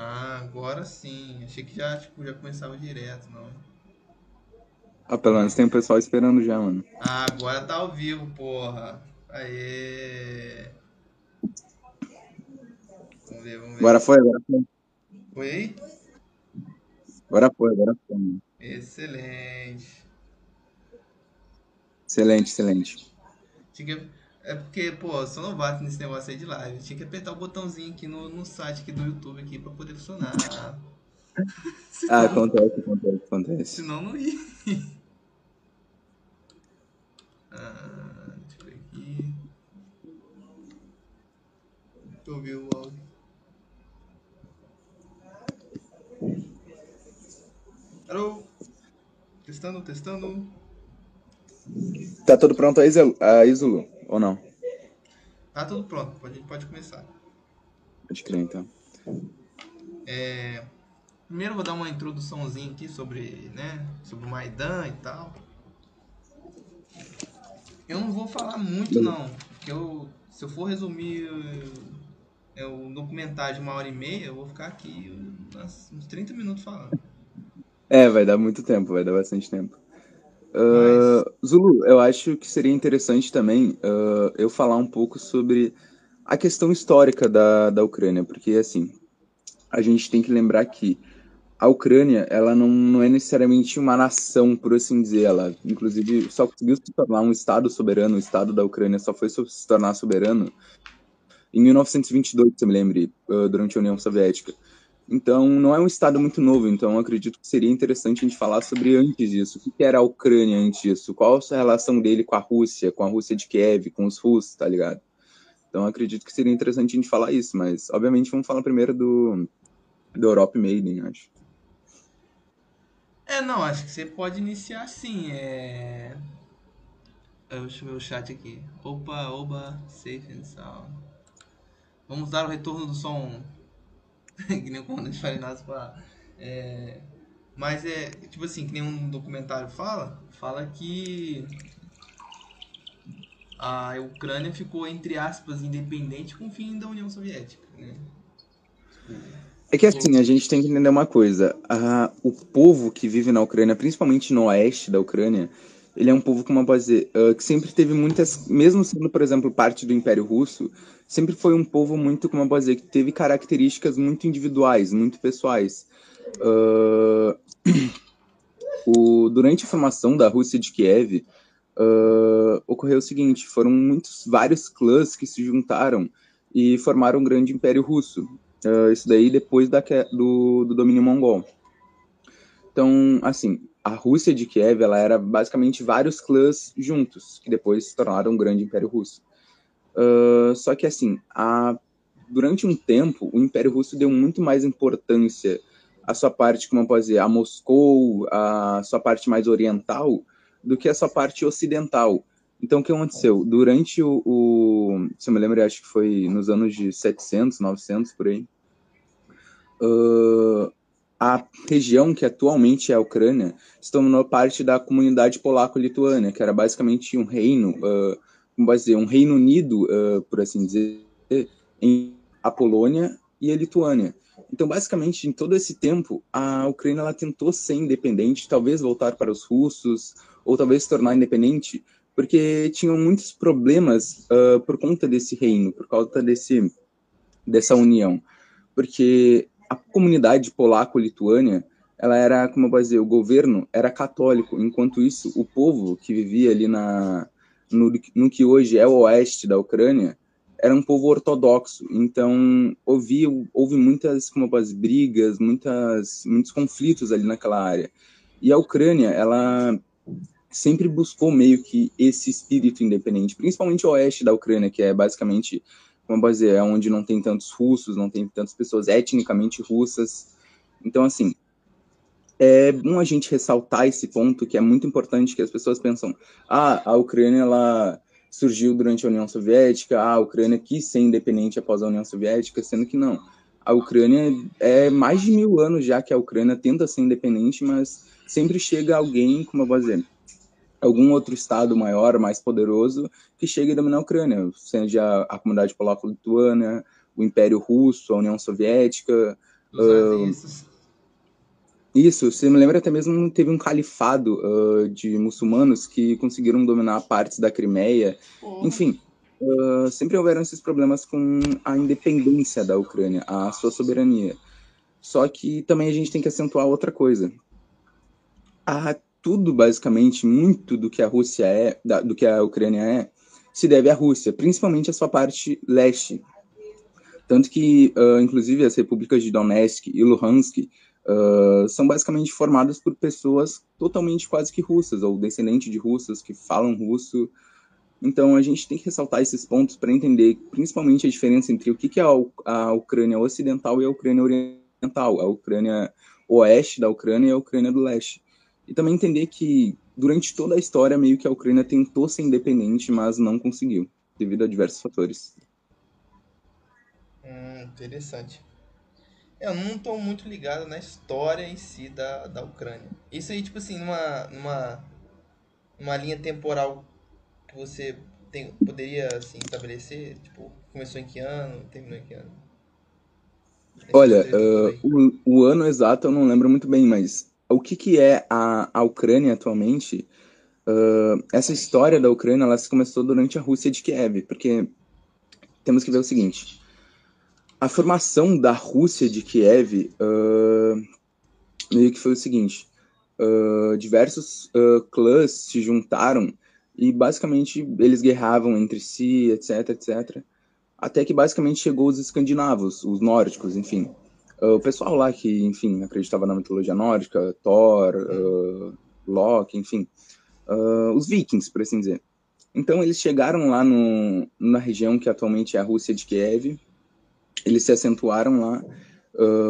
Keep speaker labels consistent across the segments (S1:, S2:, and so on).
S1: Ah, agora sim. Achei que já, tipo, já começava direto, não.
S2: Ah, pelo menos tem o pessoal esperando já, mano.
S1: Ah, agora tá ao vivo, porra. Aê. Vamos ver, vamos ver.
S2: Agora foi, agora foi.
S1: Foi?
S2: Agora foi, agora foi. Mano.
S1: Excelente.
S2: Excelente, excelente.
S1: Tinha que... É porque, pô, sou novato nesse negócio aí de live. Tinha que apertar o botãozinho aqui no, no site aqui do YouTube aqui pra poder funcionar.
S2: Ah, acontece, acontece, acontece.
S1: Senão não ia. Ah, deixa eu ver aqui. Deixa eu ouvir o áudio. Alô? Testando, testando.
S2: Tá tudo pronto aí, Zulu? Ou não?
S1: Tá tudo pronto, a gente pode começar.
S2: Pode crer, então.
S1: É, primeiro eu vou dar uma introduçãozinha aqui sobre, né, sobre o Maidan e tal. Eu não vou falar muito não, porque eu, se eu for resumir é, o documentário de uma hora e meia, eu vou ficar aqui uns 30 minutos falando.
S2: É, vai dar muito tempo, vai dar bastante tempo. Uh, Zulu, eu acho que seria interessante também uh, eu falar um pouco sobre a questão histórica da, da Ucrânia, porque assim, a gente tem que lembrar que a Ucrânia, ela não, não é necessariamente uma nação, por assim dizer, ela inclusive só conseguiu se tornar um estado soberano, o estado da Ucrânia só foi se tornar soberano em 1922, se me lembre, uh, durante a União Soviética. Então, não é um estado muito novo, então acredito que seria interessante a gente falar sobre antes disso. O que era a Ucrânia antes disso? Qual a relação dele com a Rússia, com a Rússia de Kiev, com os russos, tá ligado? Então, acredito que seria interessante a gente falar isso, mas, obviamente, vamos falar primeiro do, do Europe Maiden, acho.
S1: É, não, acho que você pode iniciar assim, é... deixa eu ver o chat aqui. Opa, oba, safe and sound. Vamos dar o retorno do som. que nem o comandante Farinazzo fala. É... Mas é, tipo assim, que nem um documentário fala, fala que a Ucrânia ficou, entre aspas, independente com o fim da União Soviética, né?
S2: É que assim, a gente tem que entender uma coisa. A, o povo que vive na Ucrânia, principalmente no oeste da Ucrânia, ele é um povo, eu posso dizer, uh, que sempre teve muitas, mesmo sendo, por exemplo, parte do Império Russo, sempre foi um povo muito, eu posso dizer, que teve características muito individuais, muito pessoais. Uh, o, durante a formação da Rússia de Kiev, uh, ocorreu o seguinte: foram muitos, vários clãs que se juntaram e formaram um grande Império Russo. Isso daí depois da, do, do domínio mongol. Então, assim, a Rússia de Kiev ela era basicamente vários clãs juntos, que depois se tornaram um grande Império Russo. Uh, só que, assim, a, durante um tempo, o Império Russo deu muito mais importância à sua parte, como eu posso dizer, a Moscou, a sua parte mais oriental, do que a sua parte ocidental. Então, o que aconteceu? Durante o, o se eu me lembro, acho que foi nos anos de 700, 900, por aí, uh, a região que atualmente é a Ucrânia se tornou parte da comunidade polaco-lituânia, que era basicamente um reino, uh, como dizer, um reino unido, uh, por assim dizer, em a Polônia e a Lituânia. Então, basicamente, em todo esse tempo, a Ucrânia ela tentou ser independente, talvez voltar para os russos, ou talvez se tornar independente, porque tinham muitos problemas uh, por conta desse reino, por causa desse, dessa união. Porque a comunidade polaco-lituânia, ela era, como eu dizer, o governo era católico, enquanto isso, o povo que vivia ali na, no, no que hoje é o oeste da Ucrânia, era um povo ortodoxo, então houve, houve muitas como as brigas, muitas, muitos conflitos ali naquela área. E a Ucrânia, ela sempre buscou meio que esse espírito independente, principalmente o oeste da Ucrânia, que é basicamente, como base, é onde não tem tantos russos, não tem tantas pessoas etnicamente russas. Então, assim, é bom a gente ressaltar esse ponto que é muito importante, que as pessoas pensam, ah, a Ucrânia, ela surgiu durante a União Soviética, ah, a Ucrânia quis ser independente após a União Soviética, sendo que não. A Ucrânia é mais de mil anos já que a Ucrânia tenta ser independente, mas sempre chega alguém, como eu vou dizer, algum outro estado maior, mais poderoso, que chegue a dominar a Ucrânia, seja a comunidade polaco-lituana, o Império Russo, a União Soviética,
S1: Uh,
S2: isso, você me lembra até mesmo teve um califado uh, de muçulmanos que conseguiram dominar partes da Crimeia. Enfim, uh, sempre houveram esses problemas com a independência da Ucrânia, a sua soberania. Só que também a gente tem que acentuar outra coisa. A tudo, basicamente, muito do que a Rússia é, da, do que a Ucrânia é, se deve à Rússia, principalmente a sua parte leste. Tanto que, uh, inclusive, as repúblicas de Donetsk e Luhansk uh, são basicamente formadas por pessoas totalmente quase que russas, ou descendentes de russas que falam russo. Então, a gente tem que ressaltar esses pontos para entender, principalmente, a diferença entre o que é a Ucrânia ocidental e a Ucrânia oriental, a Ucrânia oeste da Ucrânia e a Ucrânia do leste. E também entender que, durante toda a história, meio que a Ucrânia tentou ser independente, mas não conseguiu, devido a diversos fatores.
S1: Hum, interessante. Eu não estou muito ligado na história em si da, da Ucrânia. Isso aí, tipo assim, numa, numa, numa linha temporal que você tem, poderia assim, estabelecer? Tipo, começou em que ano, terminou em que ano?
S2: Olha, uh, o, o ano exato eu não lembro muito bem, mas o que, que é a, a Ucrânia atualmente, uh, essa história da Ucrânia ela se começou durante a Rússia de Kiev, porque temos que ver o seguinte: a formação da Rússia de Kiev uh, meio que foi o seguinte: uh, diversos clãs se juntaram e basicamente eles guerravam entre si, etc, etc, até que basicamente chegou os escandinavos, os nórdicos, enfim. Uh, o pessoal lá que, enfim, acreditava na mitologia nórdica, Thor, uh, Loki, enfim, uh, os vikings, por assim dizer. Então eles chegaram lá no, na região que atualmente é a Rússia de Kiev, eles se acentuaram lá,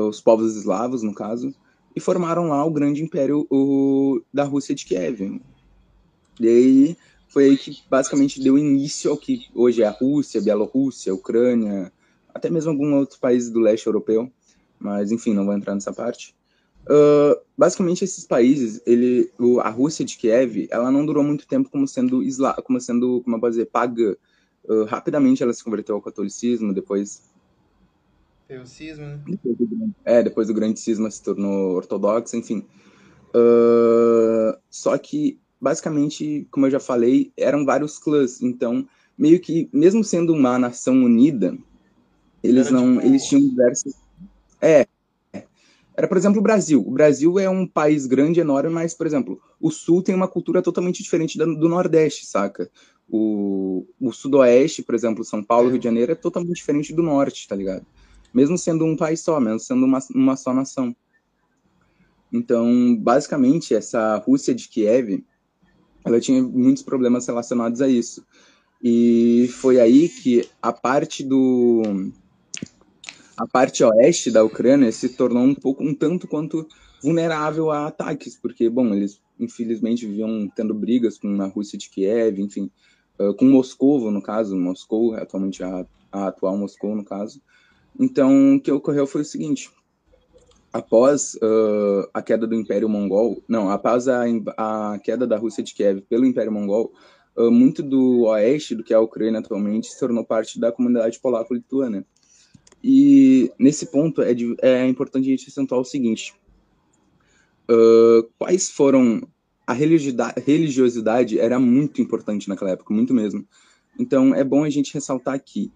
S2: os povos eslavos, no caso, e formaram lá o grande império o, da Rússia de Kiev. E aí foi aí que basicamente deu início ao que hoje é a Rússia, Bielorrússia, Ucrânia, até mesmo alguns outros países do leste europeu mas enfim, não vou entrar nessa parte. Uh, basicamente, esses países, ele, o, a Rússia de Kiev, ela não durou muito tempo como sendo, isla, como sendo, como eu posso dizer, pagã. Uh, rapidamente ela se converteu ao catolicismo, depois...
S1: Teve o cisma, né?
S2: Depois do, é, depois do grande cisma se tornou ortodoxa, enfim. Uh, só que, basicamente, como eu já falei, eram vários clãs, então, meio que, mesmo sendo uma nação unida, eles Era não, tipo... eles tinham diversos. Era, por exemplo, o Brasil. O Brasil é um país grande, enorme, mas, por exemplo, o Sul tem uma cultura totalmente diferente do Nordeste, saca? O, o Sudoeste, por exemplo, São Paulo, Rio de Janeiro, é totalmente diferente do Norte, tá ligado? Mesmo sendo um país só, mesmo sendo uma, uma só nação. Então, basicamente, essa Rússia de Kiev, ela tinha muitos problemas relacionados a isso. E foi aí que a parte do a parte oeste da Ucrânia se tornou um pouco, um tanto quanto vulnerável a ataques, porque, bom, eles infelizmente viviam tendo brigas com a Rússia de Kiev, enfim, uh, com Moscou, no caso, Moscou, atualmente a, a atual Moscou, no caso. Então, o que ocorreu foi o seguinte: após uh, a queda do Império Mongol, não, após a, a queda da Rússia de Kiev pelo Império Mongol, uh, muito do oeste, do que é a Ucrânia atualmente, se tornou parte da comunidade polaco-lituana. E nesse ponto é, de, é importante a gente acentuar o seguinte: uh, quais foram. A religiosidade, era muito importante naquela época, muito mesmo. Então é bom a gente ressaltar aqui.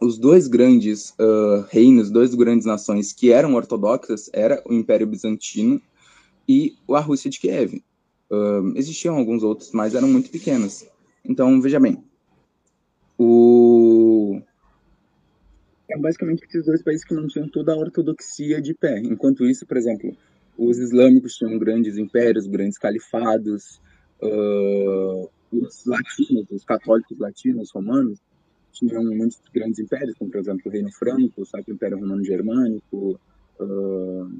S2: os dois grandes uh, reinos, duas grandes nações que eram ortodoxas era o Império Bizantino e a Rússia de Kiev. Uh, existiam alguns outros, mas eram muito pequenos. Então, veja bem, o... É basicamente esses dois países que não tinham toda a ortodoxia de pé. Enquanto isso, por exemplo, os islâmicos tinham grandes impérios, grandes califados, uh, os latinos, os católicos latinos, romanos, tinham muitos grandes impérios, como, por exemplo, o Reino Franco, o Sacro Império Romano Germânico, uh,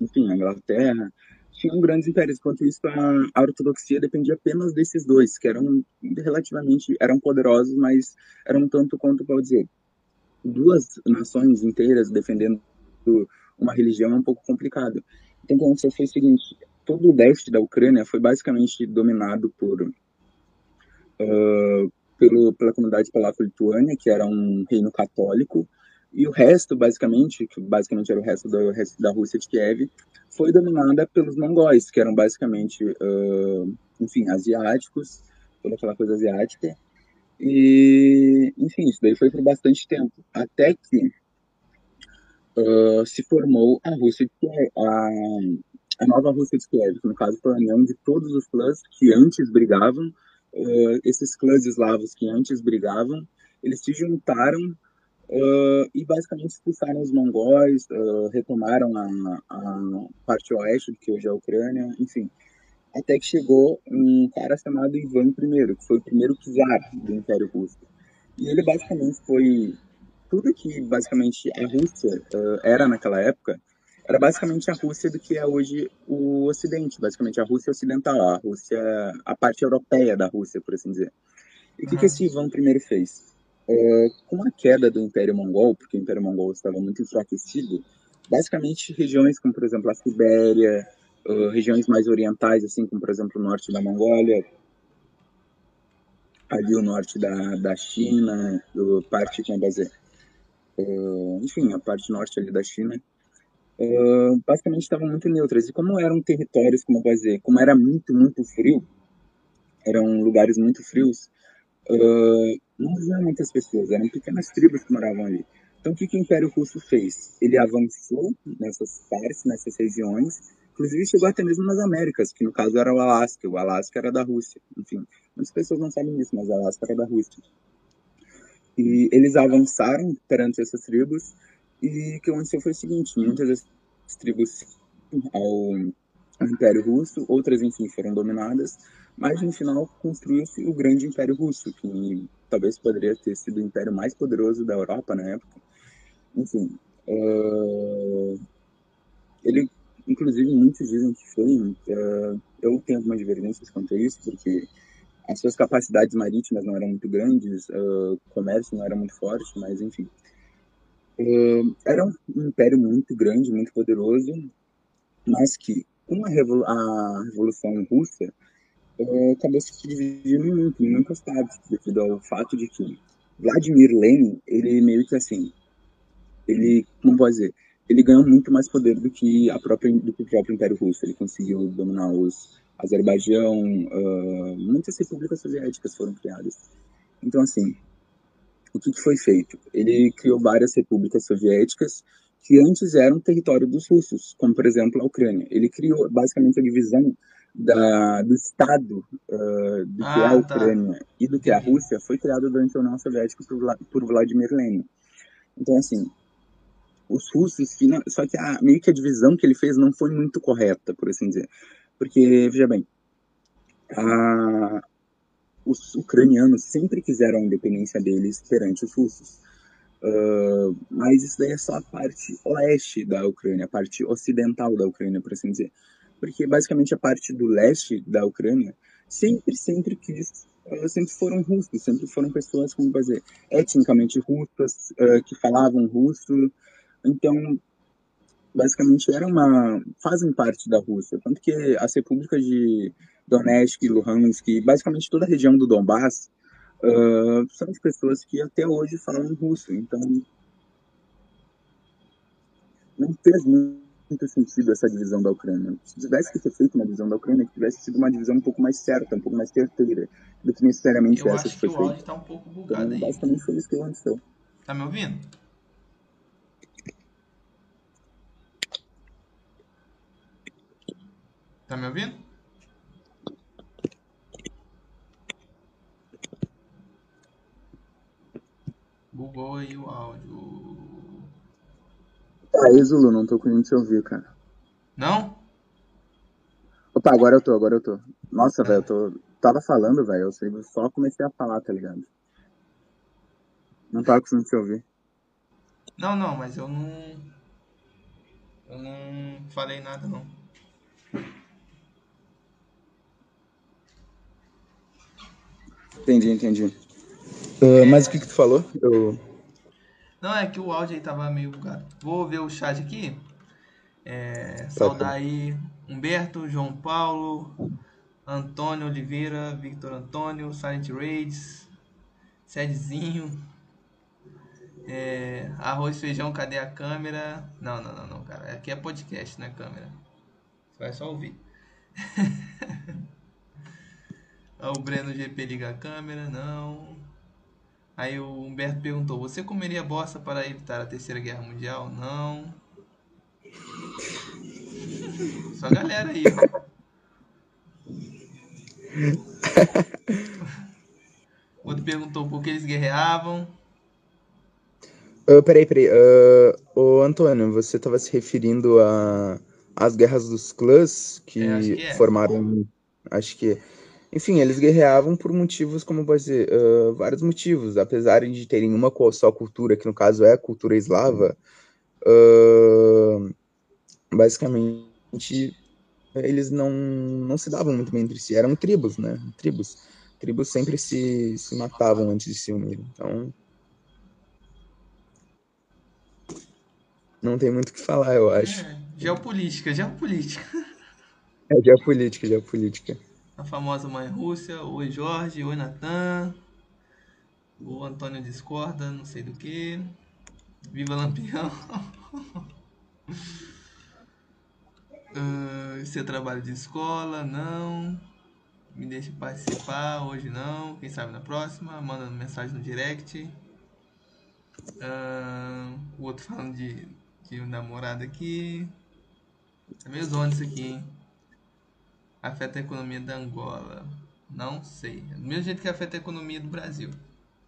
S2: enfim, a Inglaterra. Tinham grandes impérios, enquanto isso a, a, ortodoxia dependia apenas desses dois, que eram relativamente, eram poderosos, mas eram tanto quanto, pode dizer, duas nações inteiras defendendo uma religião é um pouco complicado. Então, o que aconteceu foi o seguinte, todo o leste da Ucrânia foi basicamente dominado por uh, pelo, pela comunidade polaco-lituânia, que era um reino católico, E o resto, basicamente, que basicamente era o resto da, da Rússia de Kiev, foi dominada pelos mongóis, que eram basicamente, uh, enfim, asiáticos, toda aquela coisa asiática. E, enfim, isso daí foi por bastante tempo, até que uh, se formou a Rússia de Kiev, a, a nova Rússia de Kiev, que no caso foi a união de todos os clãs que antes brigavam, uh, esses clãs eslavos que antes brigavam, eles se juntaram Uh, e basicamente expulsaram os mongóis, uh, retomaram a, a, parte oeste, que hoje é a Ucrânia, enfim. Até que chegou um cara chamado Ivan I, que foi o primeiro czar do Império Russo. E ele basicamente foi. Tudo que basicamente a Rússia uh, era naquela época, era basicamente a Rússia do que é hoje o Ocidente, basicamente a Rússia Ocidental, a Rússia, a parte europeia da Rússia, por assim dizer. E o que, que esse Ivan I fez? É, com a queda do Império Mongol, porque o Império Mongol estava muito enfraquecido, basicamente regiões como, por exemplo, a Sibéria, regiões mais orientais, assim como, por exemplo, o norte da Mongólia, ali o norte da, da China, uh, parte, como dizer, uh, enfim, a parte norte ali da China, uh, basicamente estavam muito neutras. E como eram territórios, como dizer, como era muito, muito frio, eram lugares muito frios, uh, não haviam muitas pessoas, eram pequenas tribos que moravam ali. Então, o que, que o Império Russo fez? Ele avançou nessas partes, nessas regiões, inclusive chegou até mesmo nas Américas, que no caso era o Alasca. O Alasca era da Rússia. Enfim, muitas pessoas não sabem disso, mas o Alasca era da Rússia. E eles avançaram perante essas tribos, e o que aconteceu foi o seguinte: muitas das tribos ao, Império Russo, outras, enfim, foram dominadas, mas no final construiu-se o grande Império Russo, que talvez poderia ter sido o império mais poderoso da Europa na época. Enfim, uh, ele, inclusive, muitos dizem que foi. Uh, eu tenho algumas divergências quanto a isso, porque as suas capacidades marítimas não eram muito grandes, uh, o comércio não era muito forte, mas enfim. era um império muito grande, muito poderoso, mas que com a, a Revolução Russa, é, acabou se dividindo muito, em muitas partes, devido ao fato de que Vladimir Lenin, ele meio que assim, ele, como pode dizer, ele ganhou muito mais poder do que, a própria, do que o próprio Império Russo. Ele conseguiu dominar os Azerbaijão, uh, muitas repúblicas soviéticas foram criadas. Então, assim, o que, que foi feito? Ele criou várias repúblicas soviéticas que antes eram território dos russos, como, por exemplo, a Ucrânia. Ele criou, basicamente, a divisão da, do Estado uh, do ah, que é a tá. Ucrânia tá. e do que é a Rússia foi criado durante a União Soviética por, por Vladimir Lenin. Então, assim, os russos, só que a, meio que a divisão que ele fez não foi muito correta, por assim dizer. Porque, veja bem, a, os ucranianos sempre quiseram a independência deles perante os russos. Uh, mas isso daí é só a parte oeste da Ucrânia, a parte ocidental da Ucrânia, por assim dizer porque basicamente a parte do leste da Ucrânia sempre, sempre quis, elas sempre foram russos, sempre foram pessoas, como dizer, etnicamente russas, uh, que falavam russo, então basicamente era uma fazem parte da Rússia, tanto que as repúblicas de Donetsk, Luhansk, basicamente toda a região do Donbass uh, são de pessoas que até hoje falam russo, então não fez muito sentido essa divisão da Ucrânia. Se tivesse que ter feito uma divisão da Ucrânia, que tivesse sido uma divisão um pouco mais certa, um pouco mais certeira, do que necessariamente
S1: eu
S2: essa
S1: que foi feita. Eu acho que o áudio está um pouco bugado então, aí.
S2: Basicamente foi isso que aconteceu.
S1: Tá me ouvindo? Tá me ouvindo? Bugou aí o áudio.
S2: Aí, Zulu, não tô conseguindo te ouvir, cara.
S1: Não?
S2: Opa, agora eu tô, agora eu tô. Nossa, velho, eu tô. Tava falando, velho, eu só comecei a falar, tá ligado? Não tava conseguindo te ouvir.
S1: Não, não, mas eu não. Eu não falei nada, não.
S2: Entendi, entendi. Uh, mas o que que tu falou? Eu...
S1: Não, é que o áudio aí tava meio bugado. Vou ver o chat aqui. É, tá saudar aí Humberto, João Paulo, Antônio Oliveira, Victor Antônio, Silent Raids, Sedzinho. É, arroz, feijão, cadê a câmera? Não, não, não, não, cara. Aqui é podcast, não é câmera. Você vai só ouvir. o Breno GP liga a câmera, não. Aí o Humberto perguntou: Você comeria bosta para evitar a Terceira Guerra Mundial? Não. Só a galera aí, ó. Outro perguntou por que eles guerreavam.
S2: Uh, peraí, peraí. Uh, ô, Antônio, você estava se referindo a as guerras dos clãs que,
S1: É, acho que é.
S2: formaram. Acho que. Enfim, eles guerreavam por motivos, como pode dizer, uh, vários motivos. Apesar de terem uma só cultura, que no caso é a cultura eslava, uh, basicamente eles não, não se davam muito bem entre si. Eram tribos, né? Tribos. Tribos sempre se, se matavam antes de se unirem. Então. Não tem muito o que falar, eu acho.
S1: É, geopolítica, geopolítica.
S2: É geopolítica, geopolítica.
S1: A famosa mãe Rússia. Oi, Jorge. Oi, Natan. O Antônio discorda, não sei do que. Viva Lampião. Ah, seu trabalho de escola, não. Me deixe participar, hoje não. Quem sabe na próxima. Manda mensagem no direct. Ah, o outro falando de, de um namorado aqui. É meio zona isso aqui, hein? Afeta a economia da Angola. Não sei. Do mesmo jeito que afeta a economia do Brasil.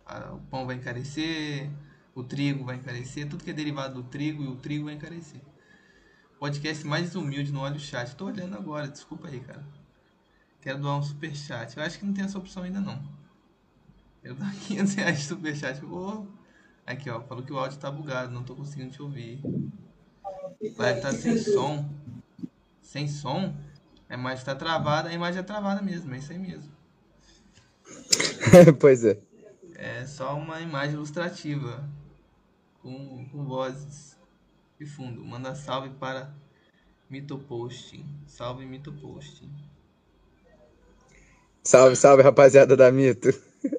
S1: Ah, O pão vai encarecer, o trigo vai encarecer, tudo que é derivado do trigo e o trigo vai encarecer. Podcast mais humilde no Olha o Chat. Tô olhando agora, desculpa aí, cara. Quero doar um super chat. Eu acho que não tem essa opção ainda não. Eu dar 500 reais de super chat. Ô, Aqui, ó. Falou que o áudio tá bugado, não tô conseguindo te ouvir. Vai tá sem som. Sem som? A imagem tá travada, a imagem é travada mesmo, é isso aí mesmo.
S2: pois é.
S1: É só uma imagem ilustrativa com, com vozes de fundo. Manda salve para Mitoposting. Salve Mitoposting.
S2: Salve, salve, rapaziada da Mito.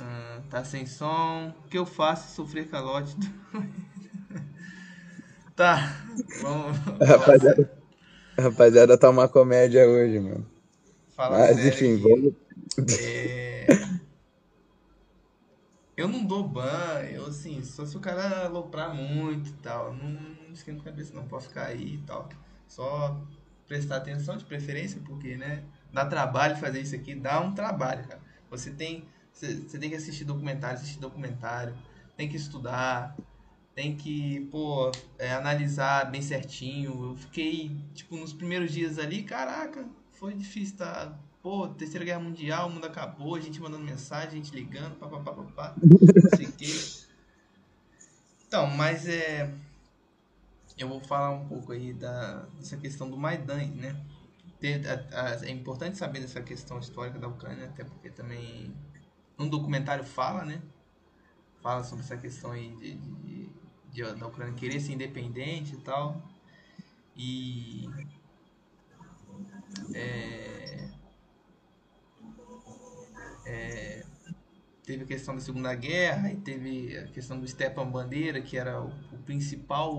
S1: Ah, tá sem som. O que eu faço? Sofrer calote. tá, vamos.
S2: Rapaziada, rapaziada tá uma comédia hoje, mano.
S1: Fala
S2: Mas
S1: sério
S2: enfim, vamos.
S1: É, Eu não dou ban, eu assim, só se o cara aloprar muito e tal. Não, não esquenta a cabeça, não posso ficar aí e tal. Só prestar atenção de preferência, porque, né? Dá trabalho fazer isso aqui, dá um trabalho, cara. Você tem, você, você tem que assistir documentário, assistir documentário, tem que estudar, tem que, pô, é, analisar bem certinho. Eu fiquei, tipo, nos primeiros dias ali, caraca, foi difícil, tá? Pô, Terceira Guerra Mundial, o mundo acabou, a gente mandando mensagem, a gente ligando, papapá, papá, não sei o quê. Então, mas é. Eu vou falar um pouco aí da, dessa questão do Maidan, né? É importante saber dessa questão histórica da Ucrânia, até porque também um documentário fala, né? Fala sobre essa questão aí de, de- de- da Ucrânia querer ser independente e tal. E. É, é, teve a questão da Segunda Guerra e teve a questão do Stepan Bandeira, que era o, o principal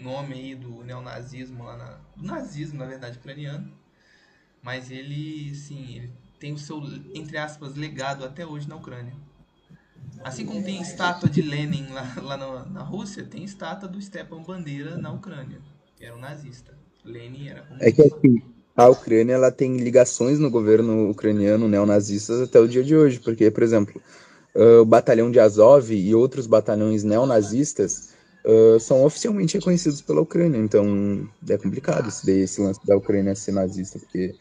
S1: nome aí do neonazismo lá na, do nazismo, na verdade, ucraniano. Mas ele, sim, ele tem o seu, entre aspas, legado até hoje na Ucrânia. Assim como tem estátua de Lenin lá, lá na, na Rússia, tem estátua do Stepan Bandeira na Ucrânia, era um nazista. Lenin era
S2: É que
S1: comunista.
S2: assim, a Ucrânia ela tem ligações no governo ucraniano neonazistas até o dia de hoje, porque, por exemplo, ah, o batalhão de Azov e outros batalhões neonazistas ah, são oficialmente reconhecidos pela Ucrânia, então é complicado esse, esse lance da Ucrânia ser nazista, porque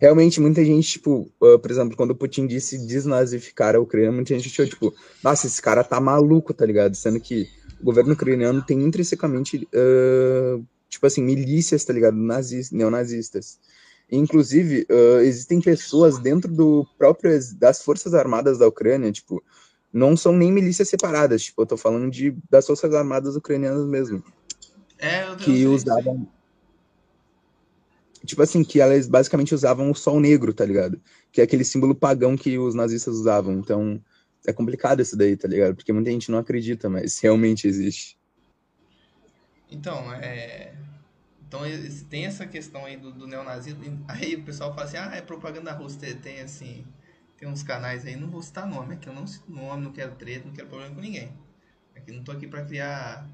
S2: realmente muita gente, tipo, ah, por exemplo, quando o Putin disse desnazificar a Ucrânia, muita gente achou, tipo, nossa, esse cara tá maluco, tá ligado? Sendo que o governo ucraniano tem intrinsecamente ah, tipo assim, milícias, tá ligado? Nazis, neonazistas. Inclusive, ah, existem pessoas dentro do próprio das Forças Armadas da Ucrânia, tipo, não são nem milícias separadas, tipo, eu tô falando de das Forças Armadas ucranianas mesmo,
S1: É, eu,
S2: que usavam, tipo assim, que elas basicamente usavam o sol negro, tá ligado? Que é aquele símbolo pagão que os nazistas usavam. Então, é complicado isso daí, tá ligado? Porque muita gente não acredita, mas realmente existe.
S1: Então, é. Então tem essa questão aí do, do neonazismo. Aí o pessoal fala assim, ah, é propaganda russa, tem, assim. Tem uns canais aí, não vou citar nome, aqui eu não cito nome, não quero treta, não quero problema com ninguém. Aqui não tô aqui para criar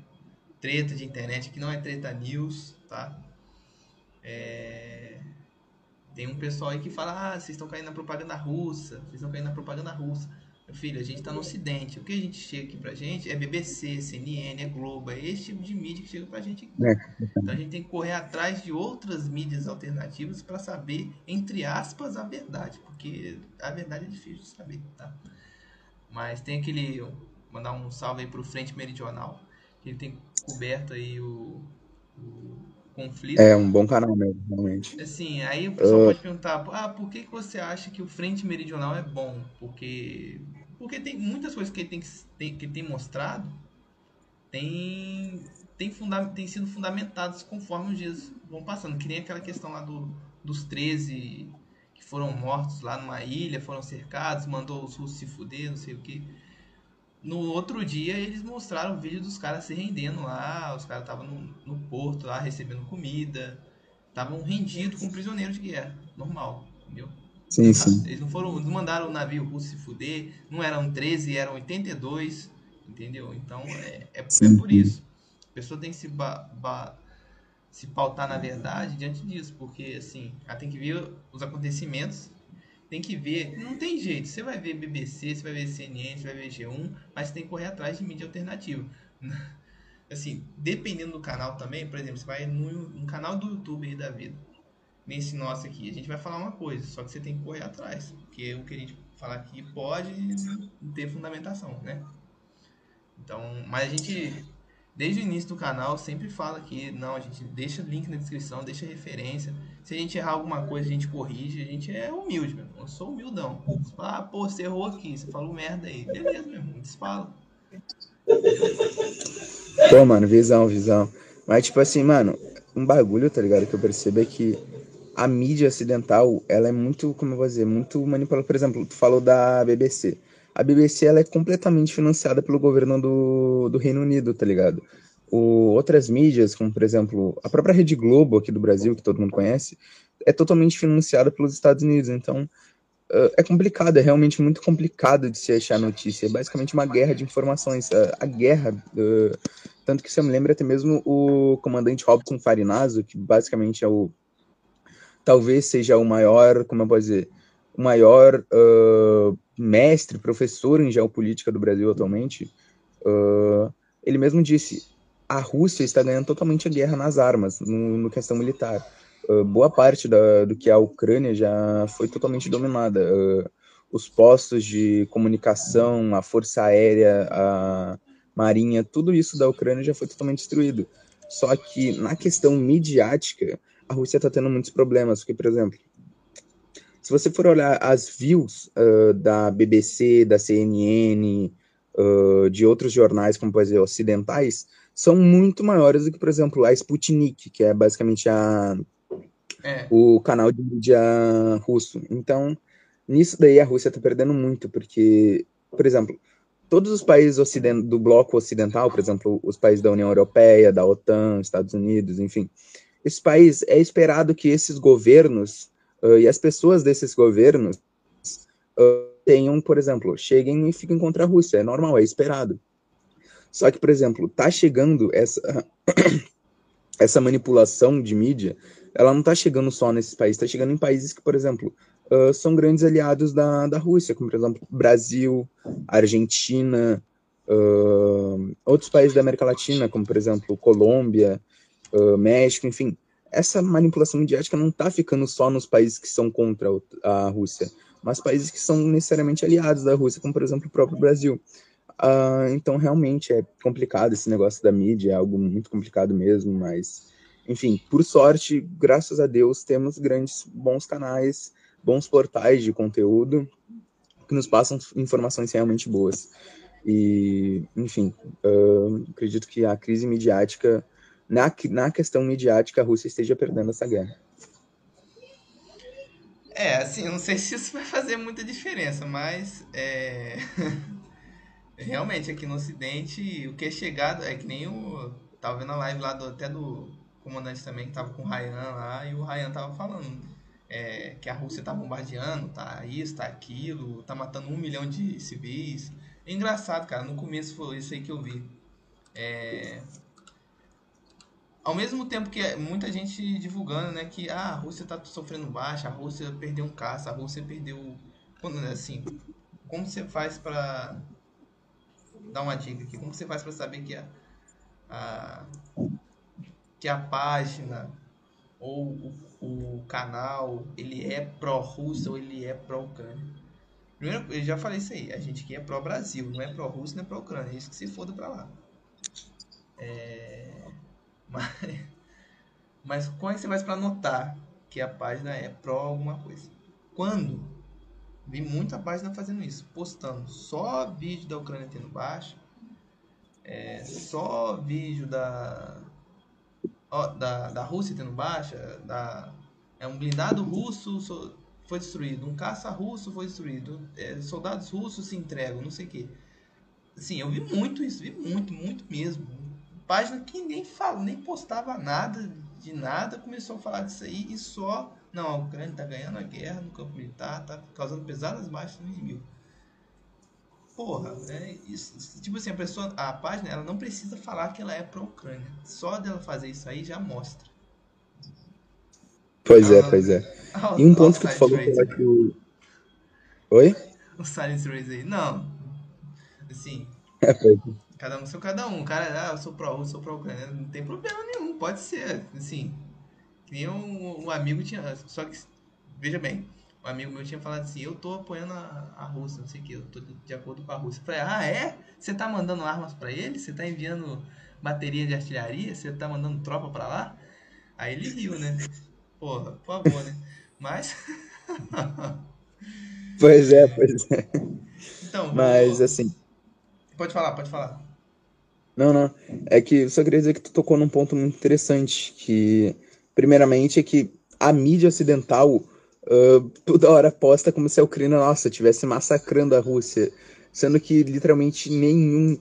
S1: treta de internet, aqui não é treta news, tá? É... Tem um pessoal aí que fala, ah, vocês estão caindo na propaganda russa, vocês estão caindo na propaganda russa. Meu filho, a gente está no ocidente. O que a gente chega aqui pra gente é BBC, CNN, é Globo, é esse tipo de mídia que chega pra gente aqui. É. Então a gente tem que correr atrás de outras mídias alternativas para saber, entre aspas, a verdade. Porque a verdade é difícil de saber, tá? Mas tem aquele. Mandar um salve aí pro Frente Meridional, que ele tem coberto aí o, o conflito.
S2: É um bom canal mesmo, realmente.
S1: Assim, aí o pessoal uh... pode perguntar, ah, por que, que você acha que o Frente Meridional é bom? Porque porque tem muitas coisas que ele tem, tem, que tem mostrado tem, tem, funda, tem sido fundamentadas conforme os dias vão passando. Que nem aquela questão lá do, dos 13 que foram mortos lá numa ilha, foram cercados, mandou os russos se fuder, não sei o que. No outro dia eles mostraram o vídeo dos caras se rendendo lá, os caras estavam no, no porto lá recebendo comida, estavam rendidos com prisioneiros de guerra, normal, entendeu?
S2: Sim, sim.
S1: Eles não foram, não mandaram o navio russo se fuder, não eram 13, eram 82, entendeu? Então é, é, é por isso. A pessoa tem que se, ba, ba, se pautar na verdade diante disso, porque assim, ela tem que ver os acontecimentos, tem que ver, não tem jeito, você vai ver BBC, você vai ver CNN, você vai ver G1, mas você tem que correr atrás de mídia alternativa. Assim, dependendo do canal também, por exemplo, você vai no canal do YouTube aí da vida nesse nosso aqui, a gente vai falar uma coisa, só que você tem que correr atrás, porque o que a gente falar aqui pode ter fundamentação, né? Então, mas a gente, desde o início do canal, sempre fala que, não, a gente deixa link na descrição, deixa referência. Se a gente errar alguma coisa, a gente corrige, a gente é humilde, meu Eu sou humildão. Você fala, ah, pô, você errou aqui, você falou merda aí. Beleza, meu irmão, a gente fala.
S2: Pô, mano, visão, visão. Mas, tipo assim, mano, um bagulho, tá ligado? Que eu percebo é que a mídia ocidental, ela é muito, como eu vou dizer, muito manipulada. Por exemplo, tu falou da BBC. A BBC, ela é completamente financiada pelo governo do, do Reino Unido, tá ligado? O, outras mídias, como por exemplo, a própria Rede Globo aqui do Brasil, que todo mundo conhece, é totalmente financiada pelos Estados Unidos. Então, uh, é complicado, é realmente muito complicado de se achar notícia. É basicamente uma guerra de informações. Uh, a guerra, uh, tanto que você me lembra até mesmo o comandante Robson Farinazo, que basicamente é o talvez seja o maior, como eu posso dizer, o maior uh, mestre, professor em geopolítica do Brasil atualmente, uh, ele mesmo disse: a Rússia está ganhando totalmente a guerra nas armas, no, no questão militar. Uh, boa parte da, do que a Ucrânia já foi totalmente dominada. os postos de comunicação, a força aérea, a marinha, tudo isso da Ucrânia já foi totalmente destruído. Só que na questão midiática, a Rússia está tendo muitos problemas, porque, por exemplo, se você for olhar as views uh, da BBC, da CNN, uh, de outros jornais, como por exemplo, ocidentais, são muito maiores do que, por exemplo, a Sputnik, que é basicamente a, é. o canal de mídia russo. Então, nisso daí a Rússia está perdendo muito, porque, por exemplo, todos os países do bloco ocidental, por exemplo, os países da União Europeia, da OTAN, Estados Unidos, enfim, esse país é esperado que esses governos uh, e as pessoas desses governos uh, tenham, por exemplo, cheguem e fiquem contra a Rússia. É normal, é esperado. Só que, por exemplo, tá chegando essa essa manipulação de mídia, ela não tá chegando só nesses países, tá chegando em países que, por exemplo, uh, são grandes aliados da, da Rússia, como, por exemplo, Brasil, Argentina, uh, outros países da América Latina, como, por exemplo, Colômbia, uh, México, enfim. Essa manipulação midiática não está ficando só nos países que são contra a Rússia, mas países que são necessariamente aliados da Rússia, como por exemplo o próprio Brasil. Uh, então realmente é complicado esse negócio da mídia, é algo muito complicado mesmo, mas enfim, por sorte, graças a Deus, temos grandes bons canais, bons portais de conteúdo que nos passam informações realmente boas. E, enfim, uh, acredito que a crise midiática na, na questão midiática, a Rússia esteja perdendo essa guerra.
S1: É, assim, eu não sei se isso vai fazer muita diferença, mas é... realmente aqui no Ocidente o que é chegado é que nem o. Tava vendo a live lá do, até do comandante também, que tava com o Ryan lá, e o Ryan tava falando é, que a Rússia tá bombardeando, tá isso, tá aquilo, tá matando um milhão de civis. É engraçado, cara, no começo foi isso aí que eu vi. É, ao mesmo tempo que muita gente divulgando, né, que ah, a Rússia está sofrendo baixa, a Rússia perdeu um caça, a Rússia perdeu, assim, como você faz para dar uma dica aqui, como você faz para saber que a, a, que a página ou o, o canal ele é pró-Rússia ou ele é pró-Ucrânia? Primeiro, eu já falei isso aí, a gente aqui é pró-Brasil, não é pró-Rússia, não é pró-Ucrânia, é isso que se foda para lá. É... Mas, mas é que você faz para notar que a página é pró alguma coisa? Quando vi muita página fazendo isso, postando só vídeo da Ucrânia tendo baixa, é, só vídeo da, ó, da, da Rússia tendo baixa, da, é um blindado russo foi destruído, um caça russo foi destruído, é, soldados russos se entregam, não sei o que. Sim, eu vi muito isso, vi muito, muito mesmo página que nem fala, nem postava nada de nada, começou a falar disso aí e só. Não, a Ucrânia está ganhando a guerra no campo militar, está causando pesadas baixas no inimigo. Porra, é isso. Tipo assim, a pessoa, a página, ela não precisa falar que ela é pró-Ucrânia. Só dela fazer isso aí já mostra.
S2: Pois é, pois é. e um ponto que tu falou que era que o. Oi?
S1: O Silence Race aí. Não. Assim.
S2: É, pois é.
S1: Cada um seu cada um. O cara, ah, eu sou eu sou pro Ucrânia. Não tem problema nenhum, pode ser. Assim, nem um, um amigo tinha. Só que, veja bem, um amigo meu tinha falado assim: eu tô apoiando a, a Rússia, não sei o que, eu tô de, de acordo com a Rússia. Eu falei, ah, é? Você tá mandando armas para ele? Você tá enviando bateria de artilharia? Você tá mandando tropa para lá? Aí ele riu, né? Porra, por favor, né? Mas.
S2: pois é, pois é. Então, Mas, assim.
S1: Pode falar, pode falar.
S2: Não, não. É que eu só queria dizer que tu tocou num ponto muito interessante, que primeiramente é que a mídia ocidental uh, toda hora posta como se a Ucrânia, nossa, estivesse massacrando a Rússia, sendo que literalmente nenhum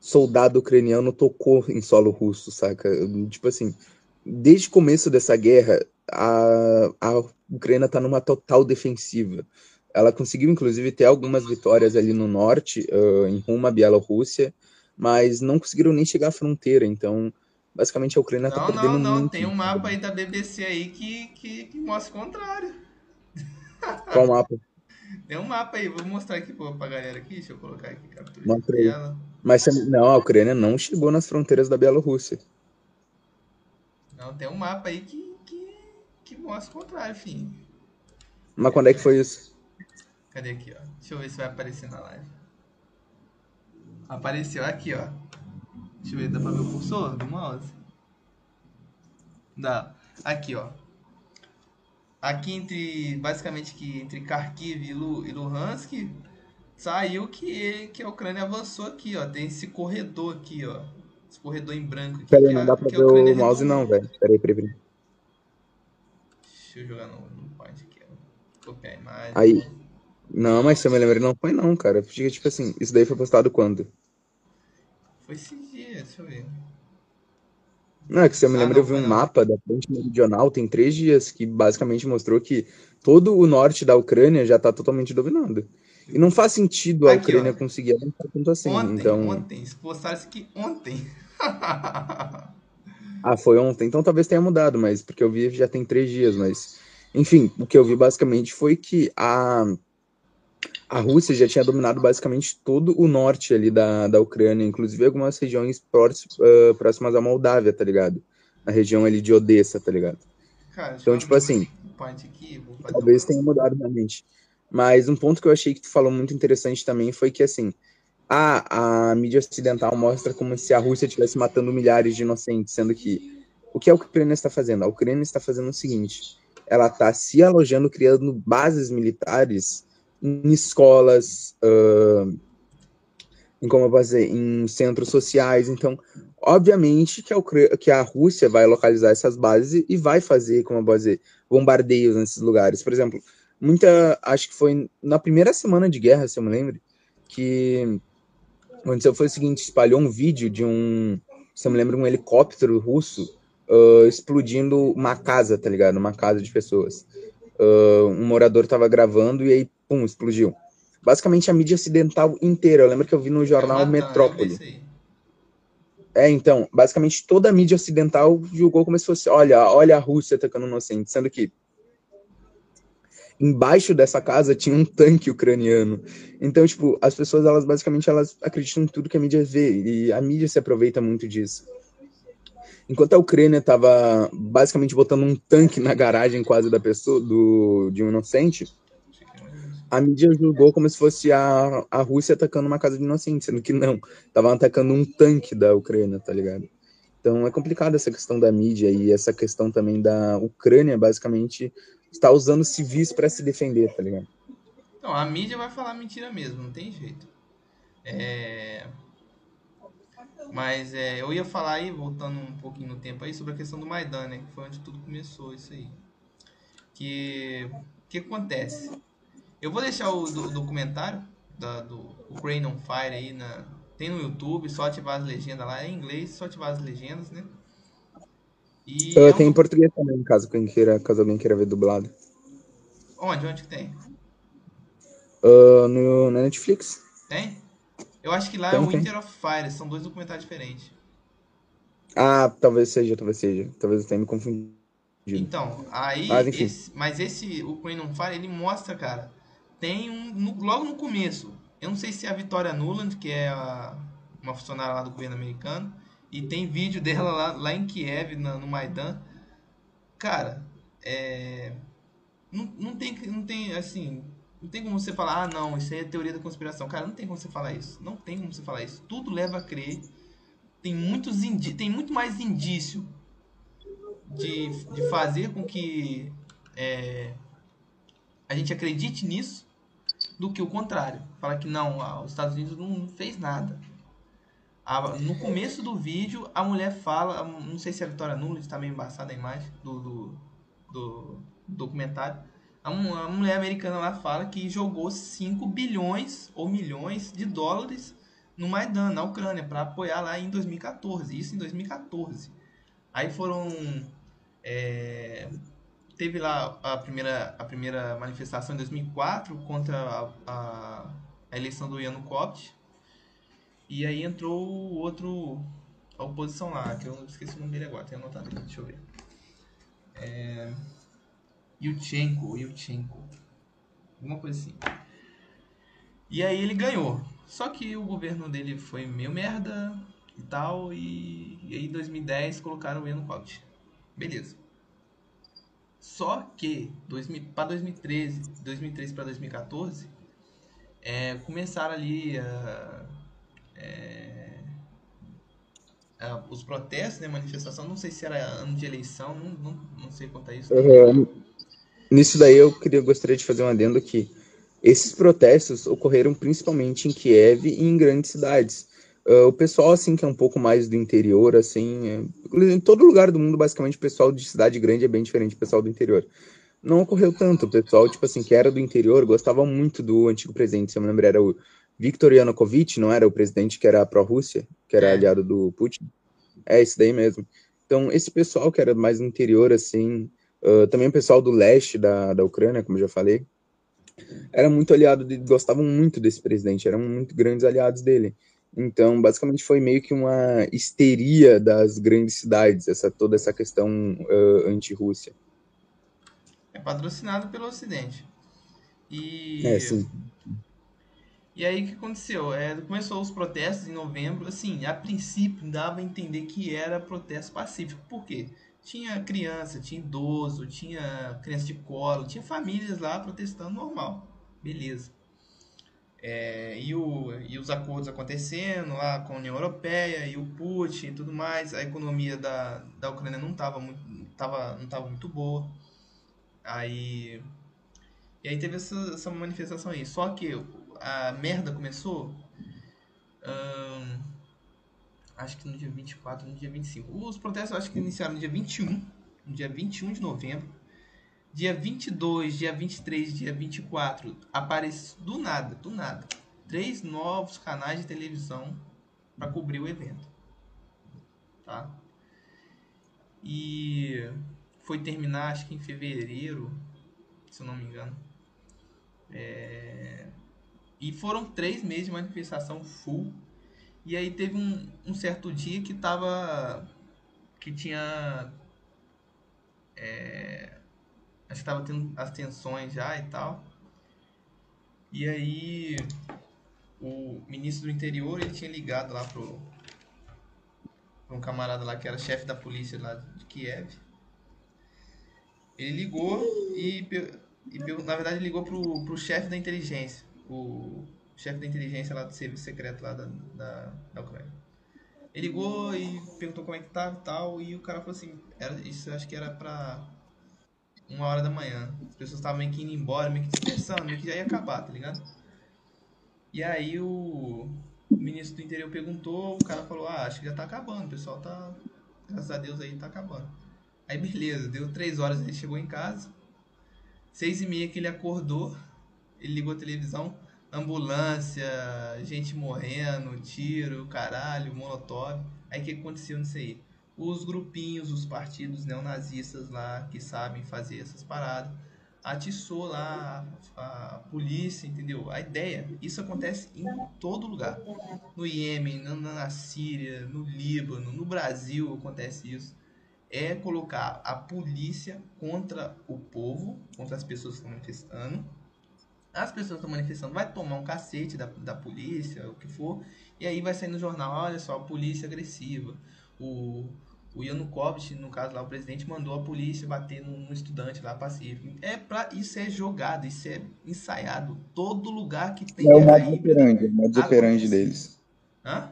S2: soldado ucraniano tocou em solo russo, saca? Tipo assim, desde o começo dessa guerra, a, a Ucrânia tá numa total defensiva. Ela conseguiu, inclusive, ter algumas vitórias ali no norte, uh, em rumo à Bielorrússia, mas não conseguiram nem chegar à fronteira. Então, basicamente, a Ucrânia está perdendo
S1: não, não.
S2: muito.
S1: Tem um mapa aí da BBC aí que, que, que mostra o contrário.
S2: Qual mapa?
S1: Tem um mapa aí, vou mostrar aqui pra galera aqui, deixa eu colocar aqui captura
S2: Mas não, a Ucrânia não chegou nas fronteiras da Bielorrússia.
S1: Não, tem um mapa aí que, que, que mostra o contrário, enfim.
S2: Mas quando é que foi isso?
S1: Cadê aqui, ó? Deixa eu ver se vai aparecer na live. Apareceu aqui, ó. Deixa eu ver, dá pra ver o cursor do mouse? Dá. Aqui, ó. Aqui entre, basicamente que entre Kharkiv e, Lu, e Luhansk, saiu que, que a Ucrânia avançou aqui, ó. Tem esse corredor aqui, ó. Esse corredor em branco aqui.
S2: Peraí, não dá pra ver o mouse não, velho. Peraí, peraí, peraí.
S1: Deixa eu jogar no, no point aqui, ó. Copiar a imagem.
S2: Aí. Não, mas se eu me lembro, não foi não, cara. Porque, tipo assim, isso daí foi postado quando?
S1: Foi esse dia, deixa eu ver.
S2: Não, é que se eu me ah, lembro, eu vi um não. mapa da frente meridional, tem três dias, que basicamente mostrou que todo o norte da Ucrânia já tá totalmente dominado. E não faz sentido a Aqui, Ucrânia ó. conseguir avançar tanto assim.
S1: Ontem,
S2: então...
S1: ontem. Se postaram isso aqui ontem.
S2: ah, foi ontem. Então talvez tenha mudado, mas porque eu vi já tem três dias, mas... Enfim, o que eu vi basicamente foi que a a Rússia já tinha dominado basicamente todo o norte ali da, da Ucrânia, inclusive algumas regiões próximas, à Moldávia, tá ligado? Na região ali de Odessa, tá ligado? Cara, então, tipo assim, aqui, talvez tenha mudado realmente. Mas um ponto que eu achei que tu falou muito interessante também foi que, assim, a, a mídia ocidental mostra como se a Rússia estivesse matando milhares de inocentes, sendo que o que a Ucrânia está fazendo? A Ucrânia está fazendo o seguinte, ela está se alojando, criando bases militares em escolas, uh, em como eu posso dizer, em centros sociais. Então, obviamente que a, que a Rússia vai localizar essas bases e vai fazer, como eu posso dizer, bombardeios nesses lugares. Por exemplo, muita. Acho que foi na primeira semana de guerra, se eu me lembro, que aconteceu foi o seguinte: espalhou um vídeo de um. Se eu me lembro, um helicóptero russo uh, explodindo uma casa, tá ligado? Uma casa de pessoas. Uh, um morador tava gravando e aí, pum, explodiu. Basicamente a mídia ocidental inteira. Eu lembro que eu vi no jornal Metrópole.
S1: eu vi isso aí.
S2: É, então, basicamente toda a mídia ocidental julgou como se fosse, olha, olha a Rússia atacando inocente, sendo que embaixo dessa casa tinha um tanque ucraniano. Então, tipo, as pessoas, elas basicamente elas acreditam em tudo que a mídia vê e a mídia se aproveita muito disso. Enquanto a Ucrânia estava basicamente botando um tanque na garagem quase da pessoa, do, de um inocente, a mídia julgou como se fosse a, a Rússia atacando uma casa de inocentes, sendo que não. Estavam atacando um tanque da Ucrânia, tá ligado? Então é complicado essa questão da mídia e essa questão também da Ucrânia, basicamente, está usando civis para se defender, tá ligado?
S1: Não, a mídia vai falar mentira mesmo, não tem jeito. É... Mas é, eu ia falar aí, voltando um pouquinho no tempo aí, sobre a questão do Maidan, né? Que foi onde tudo começou, isso aí. Que o que acontece? Eu vou deixar o do- documentário da, do Ukraine on Fire aí na, tem no YouTube, só ativar as legendas lá, é em inglês, só ativar as legendas, né? E é um
S2: tem em
S1: docu-
S2: português também, caso, quem queira, caso alguém queira ver dublado.
S1: Onde? Onde que tem?
S2: Uh, no, na Netflix.
S1: Tem? Eu acho que lá é
S2: Tem,
S1: o
S2: tem.
S1: Winter of Fire, são dois documentários diferentes.
S2: Ah, talvez seja, talvez seja. Talvez eu tenha me confundido.
S1: Então, aí,
S2: Mas, enfim.
S1: esse- mas esse, o Queen on Fire, ele mostra, cara, tem um, no- logo no começo, eu não sei se é a Vitória Nuland, que é a- uma funcionária lá do governo americano, e tem vídeo dela lá, lá em Kiev, na- no Maidan. Cara, é, não, não tem, não tem, assim, não tem como você falar, ah, não, isso aí é teoria da conspiração. Cara, não tem como você falar isso. Não tem como você falar isso. Tudo leva a crer. Tem muitos indi tem muito mais indício de, de fazer com que é, a gente acredite nisso do que o contrário. Falar que não, ah, os Estados Unidos não, fez nada. A- no começo do vídeo, a mulher fala, não sei se é a Vitória Nuland, está meio embaçada a imagem do, do, do documentário. A, a mulher americana lá fala que jogou 5 bilhões ou milhões de dólares no Maidan, na Ucrânia, para apoiar lá em 2014. Isso em 2014. Aí foram. é, teve lá a primeira, a primeira manifestação em 2004 contra a, a, a eleição do Yanukovych. E aí entrou o outro. A oposição lá, que eu esqueci o nome dele agora, tenho anotado aqui, deixa eu ver. É, Yuchenko, Yuchenko. Alguma coisa assim. E aí ele ganhou. Só que o governo dele foi meio merda e tal. E, e aí em 2010 colocaram o Yanukovych. Beleza. Só que para 2013, 2013 para 2014, é, começaram ali a, é, a- os protestos, né, manifestação. Não sei se era ano de eleição, não, não, não sei quanto a isso.
S2: Uhum. Nisso daí eu queria, gostaria de fazer um adendo aqui. Esses protestos ocorreram principalmente em Kiev e em grandes cidades. Ah, o pessoal, assim, que é um pouco mais do interior, assim, é- em todo lugar do mundo, basicamente, o pessoal de cidade grande é bem diferente do pessoal do interior. Não ocorreu tanto. O pessoal, tipo assim, que era do interior, gostava muito do antigo presidente. Se eu me lembro, era o Viktor Yanukovych, não era o presidente que era pró-Rússia, que era
S1: É.
S2: aliado do Putin? É, esse daí mesmo. Então, esse pessoal que era mais do interior, assim, ah, também o pessoal do leste da, da Ucrânia, como eu já falei, era muito aliado, de, gostavam muito desse presidente, eram muito grandes aliados dele. Então, basicamente, foi meio que uma histeria das grandes cidades, essa toda essa questão ah, anti-Rússia.
S1: É patrocinado pelo Ocidente. E,
S2: É, sim.
S1: e aí o que aconteceu? É, começou os protestos em novembro. Assim, a princípio dava a entender que era protesto pacífico. Por quê? Tinha criança, tinha idoso, tinha criança de colo, tinha famílias lá protestando normal. Beleza. É, e, o, e os acordos acontecendo lá com a União Europeia e o Putin e tudo mais. A economia da, da Ucrânia não estava muito, tava, não tava muito boa. Aí. E aí teve essa, essa manifestação aí. Só que a merda começou. ahn, acho que no dia 24, no dia 25. Os protestos acho que iniciaram no dia 21. No dia 21 de novembro. Dia 22, dia 23, dia 24, aparece do nada, do nada, três novos canais de televisão para cobrir o evento. Tá? E foi terminar, acho que em fevereiro, se eu não me engano. É... E foram três meses de manifestação full. E aí teve um, um certo dia que tava. que tinha. É, acho que tava tendo as tensões já e tal. E aí o ministro do interior ele tinha ligado lá pro, um camarada lá que era chefe da polícia lá de Kiev. Ele ligou e, e na verdade ligou pro, pro chefe da inteligência, o chefe da inteligência lá do serviço secreto lá da, da, da Ucrânia. Ele ligou e perguntou como é que tava e tal, e o cara falou assim, era, isso acho que era pra uma hora da manhã. As pessoas estavam meio que indo embora, meio que dispersando, meio que já ia acabar, tá ligado? E aí o, ministro do interior perguntou, o cara falou, ah, acho que já tá acabando, o pessoal tá. Graças a Deus aí tá acabando. Aí beleza, deu três horas, ele chegou em casa. Seis e meia que ele acordou, ele ligou a televisão, ambulância, gente morrendo, tiro, caralho, molotov. Aí o que aconteceu nisso aí? Os grupinhos, os partidos neonazistas lá que sabem fazer essas paradas, atiçou lá a, a, polícia, entendeu? A ideia, isso acontece em todo lugar. No Iêmen, na, na Síria, no Líbano, no Brasil acontece isso. É colocar a polícia contra o povo, contra as pessoas que estão manifestando. As pessoas estão manifestando vai tomar um cacete da, da polícia, o que for, e aí vai sair no jornal, olha só, a polícia agressiva o, o Yanukovych, no caso lá, o presidente mandou a polícia bater num, estudante lá pacífico. É pra, isso é jogado, isso é ensaiado. Todo lugar que tem.
S2: É o modus operandi, o modus operandi deles. Hã?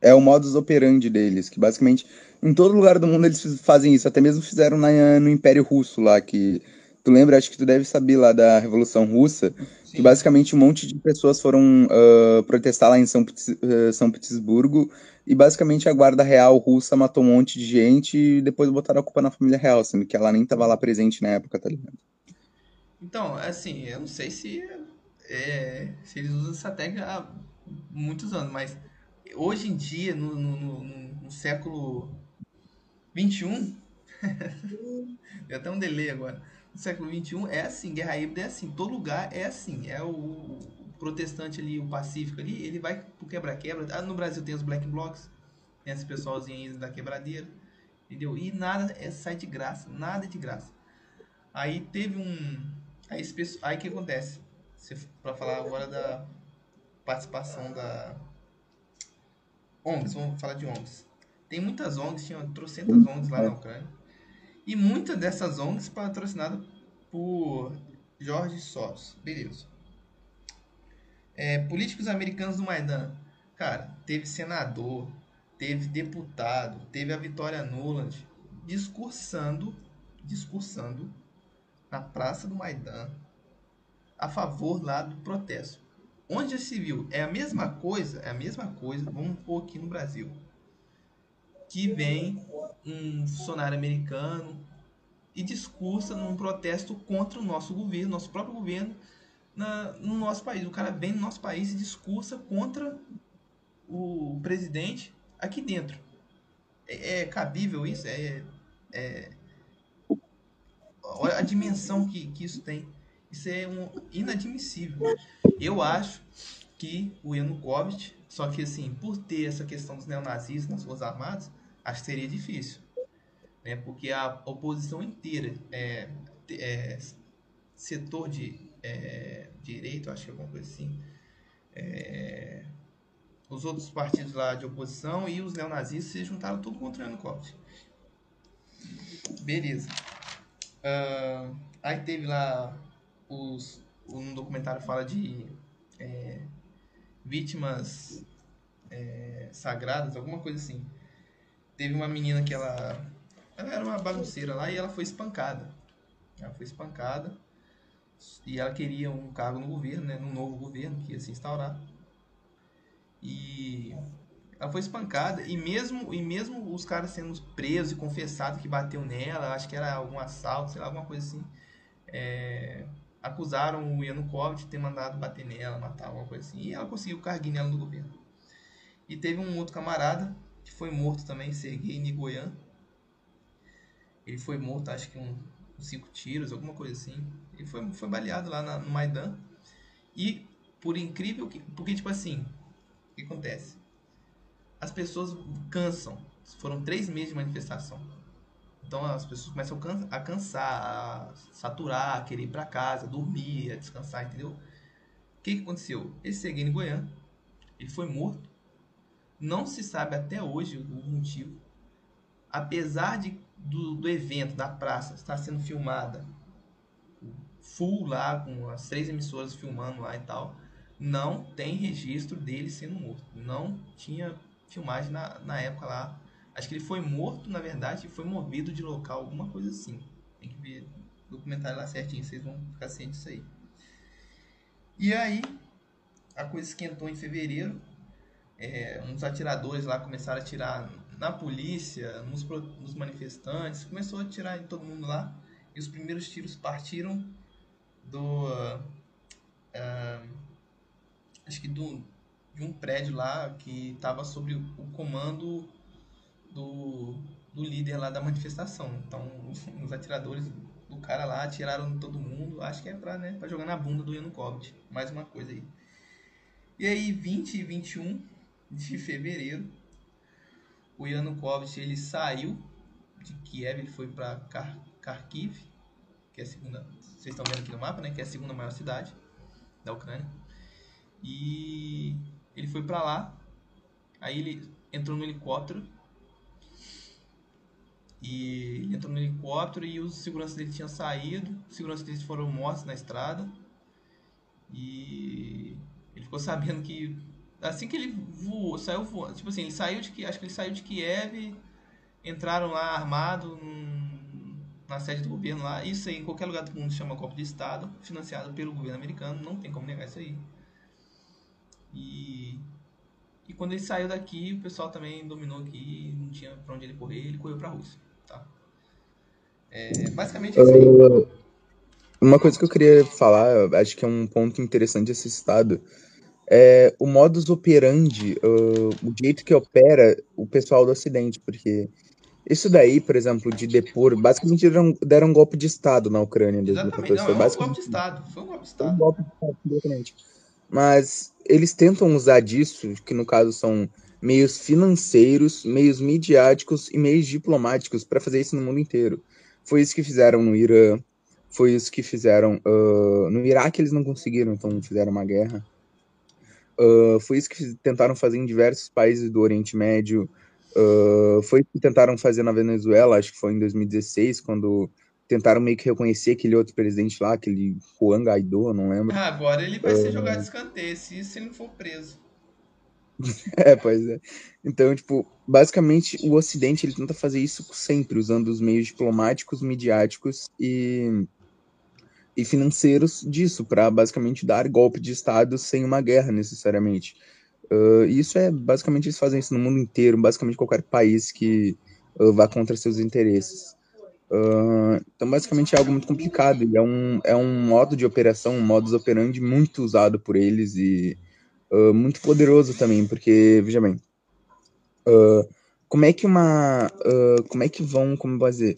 S2: É o modus operandi deles, que basicamente em todo lugar do mundo eles fazem isso. Até mesmo fizeram na, no Império Russo lá, que tu lembra, acho que tu deve saber lá da Revolução Russa, Sim. que basicamente um monte de pessoas foram uh, protestar lá em São, uh, São Petersburgo e basicamente a guarda real russa matou um monte de gente e depois botaram a culpa na família real, sendo que ela nem tava lá presente na época, tá ligado?
S1: Então, assim, eu não sei se, é, se eles usam essa técnica há muitos anos, mas hoje em dia, no, no, no, no século 21, deu até um delay agora. No século 21 é assim, guerra híbrida é assim, todo lugar é assim, é o, protestante ali, o pacífico ali, ele vai pro quebra-quebra. Ah, no Brasil tem os black blocs, tem esse pessoalzinho aí da quebradeira, entendeu? E nada é, sai de graça, nada é de graça. Aí teve um. Aí, esse, aí que acontece? Para falar agora da participação da ONGs, vamos falar de ONGs. Tem muitas ONGs, tinha trocentas ONGs lá na Ucrânia. E muitas dessas ONGs patrocinadas por Jorge Soros. Beleza. É, políticos americanos do Maidan. Cara, teve senador, teve deputado, teve a Vitória Nuland discursando, discursando na Praça do Maidan a favor lá do protesto. Onde se viu? É a mesma coisa, é a mesma coisa, vamos pôr aqui no Brasil. Que vem um funcionário americano e discursa num protesto contra o nosso governo, nosso próprio governo, na, no nosso país. O cara vem no nosso país e discursa contra o presidente aqui dentro. É, é cabível isso? É, é, olha a dimensão que, que isso tem. Isso é um, inadmissível. Eu acho que o Yanukovych, só que assim, por ter essa questão dos neonazistas nas Forças Armadas, acho que seria difícil. Né? Porque a oposição inteira, é, é setor de é, direito, acho que é alguma coisa assim. É, os outros partidos lá de oposição e os neonazistas se juntaram tudo contra o Yanukovych. Beleza. Uh, aí teve lá os. Um documentário fala de é, vítimas é, sagradas, alguma coisa assim. Teve uma menina que ela. Ela era uma bagunceira lá e ela foi espancada. Ela foi espancada e ela queria um cargo no governo, né, no novo governo que ia se instaurar. E Ela foi espancada e mesmo, e mesmo os caras sendo presos e confessados que bateu nela, acho que era algum assalto, sei lá, alguma coisa assim, é, acusaram o Yanukovych de ter mandado bater nela, matar, alguma coisa assim. E ela conseguiu o carguinho nela no governo. E teve um outro camarada que foi morto também, Sergei Nigoyan. Ele foi morto, acho que um, cinco tiros, alguma coisa assim. Ele foi, foi baleado lá na, no Maidan. E, por incrível que... Porque, tipo assim, o que acontece? As pessoas cansam. Foram três meses de manifestação. Então as pessoas começam a cansar, a saturar, a querer ir para casa, dormir, a descansar, entendeu? O que, que aconteceu? Esse Serguei Goiânia, ele foi morto. Não se sabe até hoje o motivo. Apesar de, do, do evento, da praça, estar sendo filmada full lá, com as três emissoras filmando lá e tal, não tem registro dele sendo morto. Não tinha filmagem na, na época lá Acho que ele foi morto, na verdade, e foi movido de local, alguma coisa assim. Tem que ver o documentário lá certinho, vocês vão ficar cientes disso aí. E aí, a coisa esquentou em fevereiro. É, uns atiradores lá começaram a atirar na polícia, nos, nos manifestantes, começou a atirar em todo mundo lá. E os primeiros tiros partiram do. Uh, acho que do, de um prédio lá que estava sob o comando do, do líder lá da manifestação. Então, os, os atiradores do cara lá atiraram todo mundo. Acho que é pra, né, pra jogar na bunda do Yanukovych. Mais uma coisa aí. E aí, 20 e 21 de fevereiro, o Yanukovych ele saiu de Kiev, ele foi para Kharkiv, que é a segunda, vocês estão vendo aqui no mapa, né, que é a segunda maior cidade da Ucrânia. E ele foi para lá. Aí ele entrou no helicóptero e ele entrou no helicóptero e os seguranças dele tinham saído, os seguranças dele foram mortos na estrada. E ele ficou sabendo que assim que ele voou, saiu voando, tipo assim, ele saiu de que acho que ele saiu de Kiev, entraram lá armado na sede do governo lá. Isso aí em qualquer lugar do mundo chama golpe de estado, financiado pelo governo americano, não tem como negar isso aí. E e quando ele saiu daqui, o pessoal também dominou aqui, não tinha para onde ele correr, ele correu para a Rússia. Tá? É, basicamente é isso aí.
S2: Uma coisa que eu queria falar, acho que é um ponto interessante desse estado, é o modus operandi, o jeito que opera o pessoal do Ocidente, porque isso daí, por exemplo, de depor, basicamente deram, deram um golpe de Estado na Ucrânia.
S1: Exatamente, não, é um golpe de Estado, foi um golpe de Estado. Um golpe de Estado,
S2: exatamente. Mas eles tentam usar disso, que no caso são meios financeiros, meios midiáticos e meios diplomáticos para fazer isso no mundo inteiro. Foi isso que fizeram no Irã, foi isso que fizeram uh, no Iraque, eles não conseguiram, então fizeram uma guerra. Uh, foi isso que tentaram fazer em diversos países do Oriente Médio. Uh, foi isso que tentaram fazer na Venezuela, acho que foi em 2016, quando tentaram meio que reconhecer aquele outro presidente lá, aquele Juan Guaidó, não lembro.
S1: Ah, agora ele vai ser jogado de escanteio, se, se ele não for preso.
S2: é, pois é. Então, tipo, basicamente o Ocidente ele tenta fazer isso sempre, usando os meios diplomáticos, midiáticos e, e financeiros disso, para basicamente dar golpe de Estado sem uma guerra necessariamente. Uh, isso é basicamente eles fazem isso no mundo inteiro, basicamente qualquer país que uh, vá contra seus interesses. Uh, então, basicamente é algo muito complicado e é um, é um modo de operação, um modus operandi muito usado por eles e muito poderoso também, porque, veja bem, como é que uma. Como é que vão, como fazer?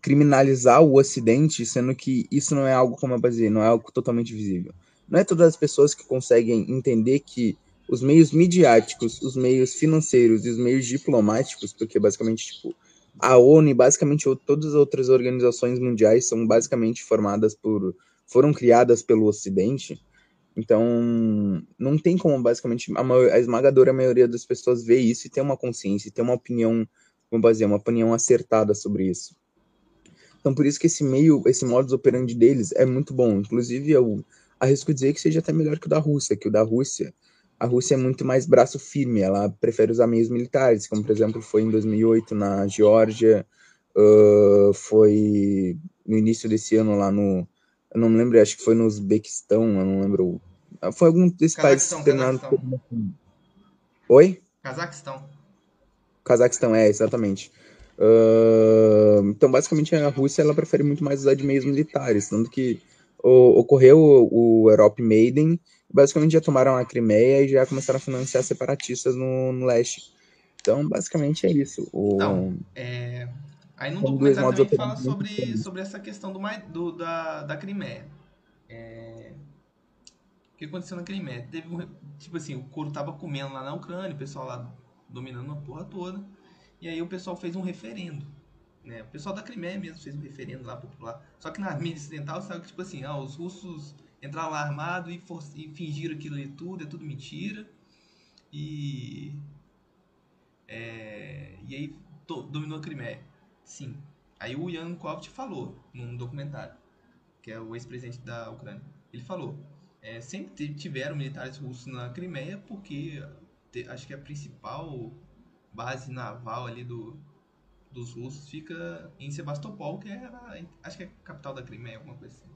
S2: Criminalizar o Ocidente, sendo que isso não é algo, como eu dizer, não é algo totalmente visível. Não é todas as pessoas que conseguem entender que os meios midiáticos, os meios financeiros e os meios diplomáticos, porque basicamente, tipo, a ONU e basicamente todas as outras organizações mundiais são basicamente formadas por, foram criadas pelo Ocidente, então, não tem como, basicamente, a, maior, a, esmagadora maioria das pessoas ver isso e ter uma consciência, e ter uma opinião, como dizer, uma opinião acertada sobre isso. Então, por isso que esse meio, esse modus operandi deles é muito bom. Inclusive, eu arrisco dizer que seja até melhor que o da Rússia, que o da Rússia, a Rússia é muito mais braço firme, ela prefere usar meios militares, como, por exemplo, foi em 2008 na Geórgia, uh, foi no início desse ano lá no, eu não me lembro, acho que foi no Uzbequistão, eu não lembro. Foi algum desses países que terminaram. Oi?
S1: Cazaquistão.
S2: Cazaquistão, é, exatamente. Uh, então, basicamente, a Rússia ela prefere muito mais usar de meios militares, tanto que o, ocorreu o, o Europe Maiden, basicamente já tomaram a Crimeia e já começaram a financiar separatistas no, no leste. Então, basicamente é isso. O...
S1: Então, é... aí no documentário também fala sobre, sobre essa questão do, do da, da Crimeia. É... O que aconteceu na Crimeia? Teve um, tipo assim, o couro tava comendo lá na Ucrânia, o pessoal lá dominando a porra toda. E aí o pessoal fez um referendo. Né? O pessoal da Crimeia mesmo fez um referendo lá popular. Só que na mídia ocidental sabe que, tipo assim, ah, os russos entraram lá armados e, for... e fingiram aquilo ali tudo, é tudo mentira. E. É... E aí dominou a Crimeia. Sim. Aí o Yanukovych falou num documentário, que é o ex-presidente da Ucrânia. Ele falou: é, sempre tiveram militares russos na Crimeia porque te, acho que a principal base naval ali do, dos russos fica em Sebastopol, que é acho que é a capital da Crimeia, alguma coisa assim.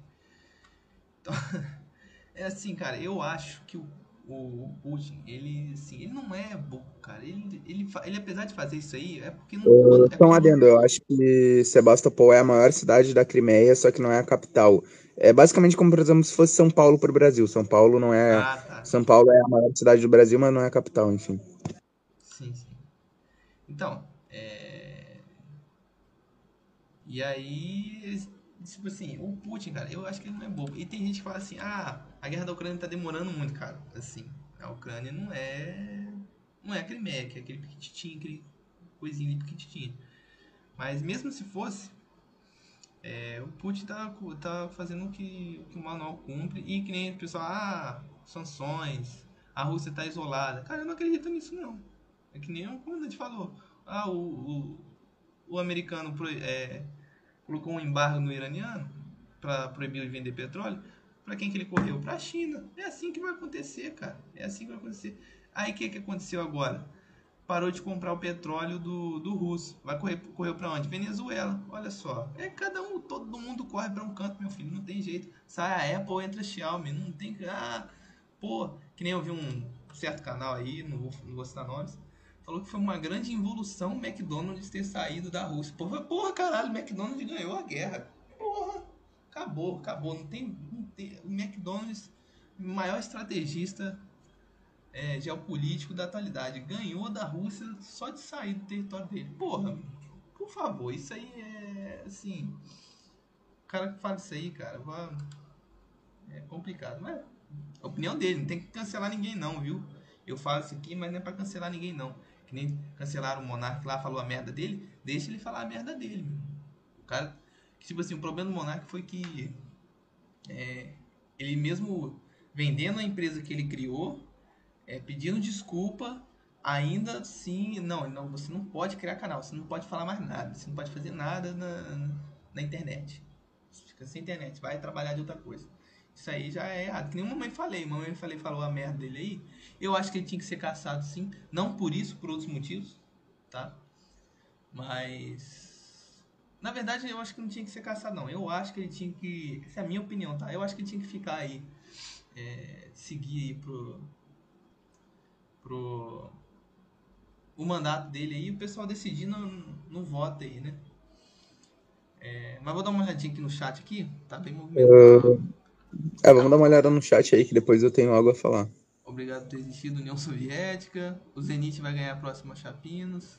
S1: Então, é assim, cara, eu acho que o, o Putin, ele, assim, ele não é burro, cara. Ele, ele, ele, apesar de fazer isso aí, é porque não.
S2: Eu, é adendo, eu acho que Sebastopol é a maior cidade da Crimeia, só que não é a capital. É basicamente como, por exemplo, se fosse São Paulo para o Brasil. São Paulo não é. Ah, tá. São Paulo é a maior cidade do Brasil, mas não é a capital, enfim.
S1: Sim, sim. Então, é... E aí, tipo assim, o Putin, cara, eu acho que ele não é bobo. E tem gente que fala assim, ah, a guerra da Ucrânia tá demorando muito, cara. Assim, a Ucrânia não é. Não é a Crimeia, que é aquele piquititinho, aquele coisinho ali piquititinho. Mas mesmo se fosse, é, o Putin tá, tá fazendo o que, o que o manual cumpre e que nem o pessoal, ah, sanções, a Rússia tá isolada. Cara, eu não acredito nisso não. É que nem o comandante falou. Ah, o, o, o americano é, colocou um embargo no iraniano para proibir de vender petróleo. Para quem que ele correu? Para a China. É assim que vai acontecer, cara. É assim que vai acontecer. Aí o que, que aconteceu agora? parou de comprar o petróleo do, do russo. Vai correr correu para onde? Venezuela. Olha só. É cada um, todo mundo corre para um canto, meu filho. Não tem jeito. Sai a Apple, entra a Xiaomi. Não tem. Ah, pô, que nem eu vi um certo canal aí, não vou, não vou citar nomes. Falou que foi uma grande involução o McDonald's ter saído da Rússia. Porra, porra, caralho, o McDonald's ganhou a guerra. Porra, acabou, acabou. Não tem, não tem o McDonald's, maior estrategista é, geopolítico da atualidade. Ganhou da Rússia só de sair do território dele. Porra, por favor, isso aí é assim. O cara que fala isso aí, cara, é complicado. Mas a opinião dele, não tem que cancelar ninguém, não, viu? Eu falo isso aqui, mas não é pra cancelar ninguém, não. Que nem cancelaram o Monark lá, falou a merda dele, deixa ele falar a merda dele, meu. O cara. Tipo assim, o problema do Monark foi que. É, ele mesmo vendendo a empresa que ele criou, é, pedindo desculpa, ainda assim, não, não, você não pode criar canal, você não pode falar mais nada, você não pode fazer nada na, na internet. Você fica sem internet, vai trabalhar de outra coisa. Isso aí já é errado. Que nem mamãe falei, mamãe falei, falou a merda dele aí. Eu acho que ele tinha que ser caçado sim, não por isso, por outros motivos, tá? Mas na verdade, eu acho que não tinha que ser caçado, não. Eu acho que ele tinha que. Essa é a minha opinião, tá? Eu acho que ele tinha que ficar aí. É, seguir aí pro, pro o mandato dele aí, o pessoal decidir no, voto aí, né? É, mas vou dar uma olhadinha aqui no chat aqui, tá bem movimentado.
S2: É, vamos dar uma olhada no chat aí que depois eu tenho algo a falar.
S1: Obrigado por ter existido União Soviética. O Zenit vai ganhar a próxima Chapinos.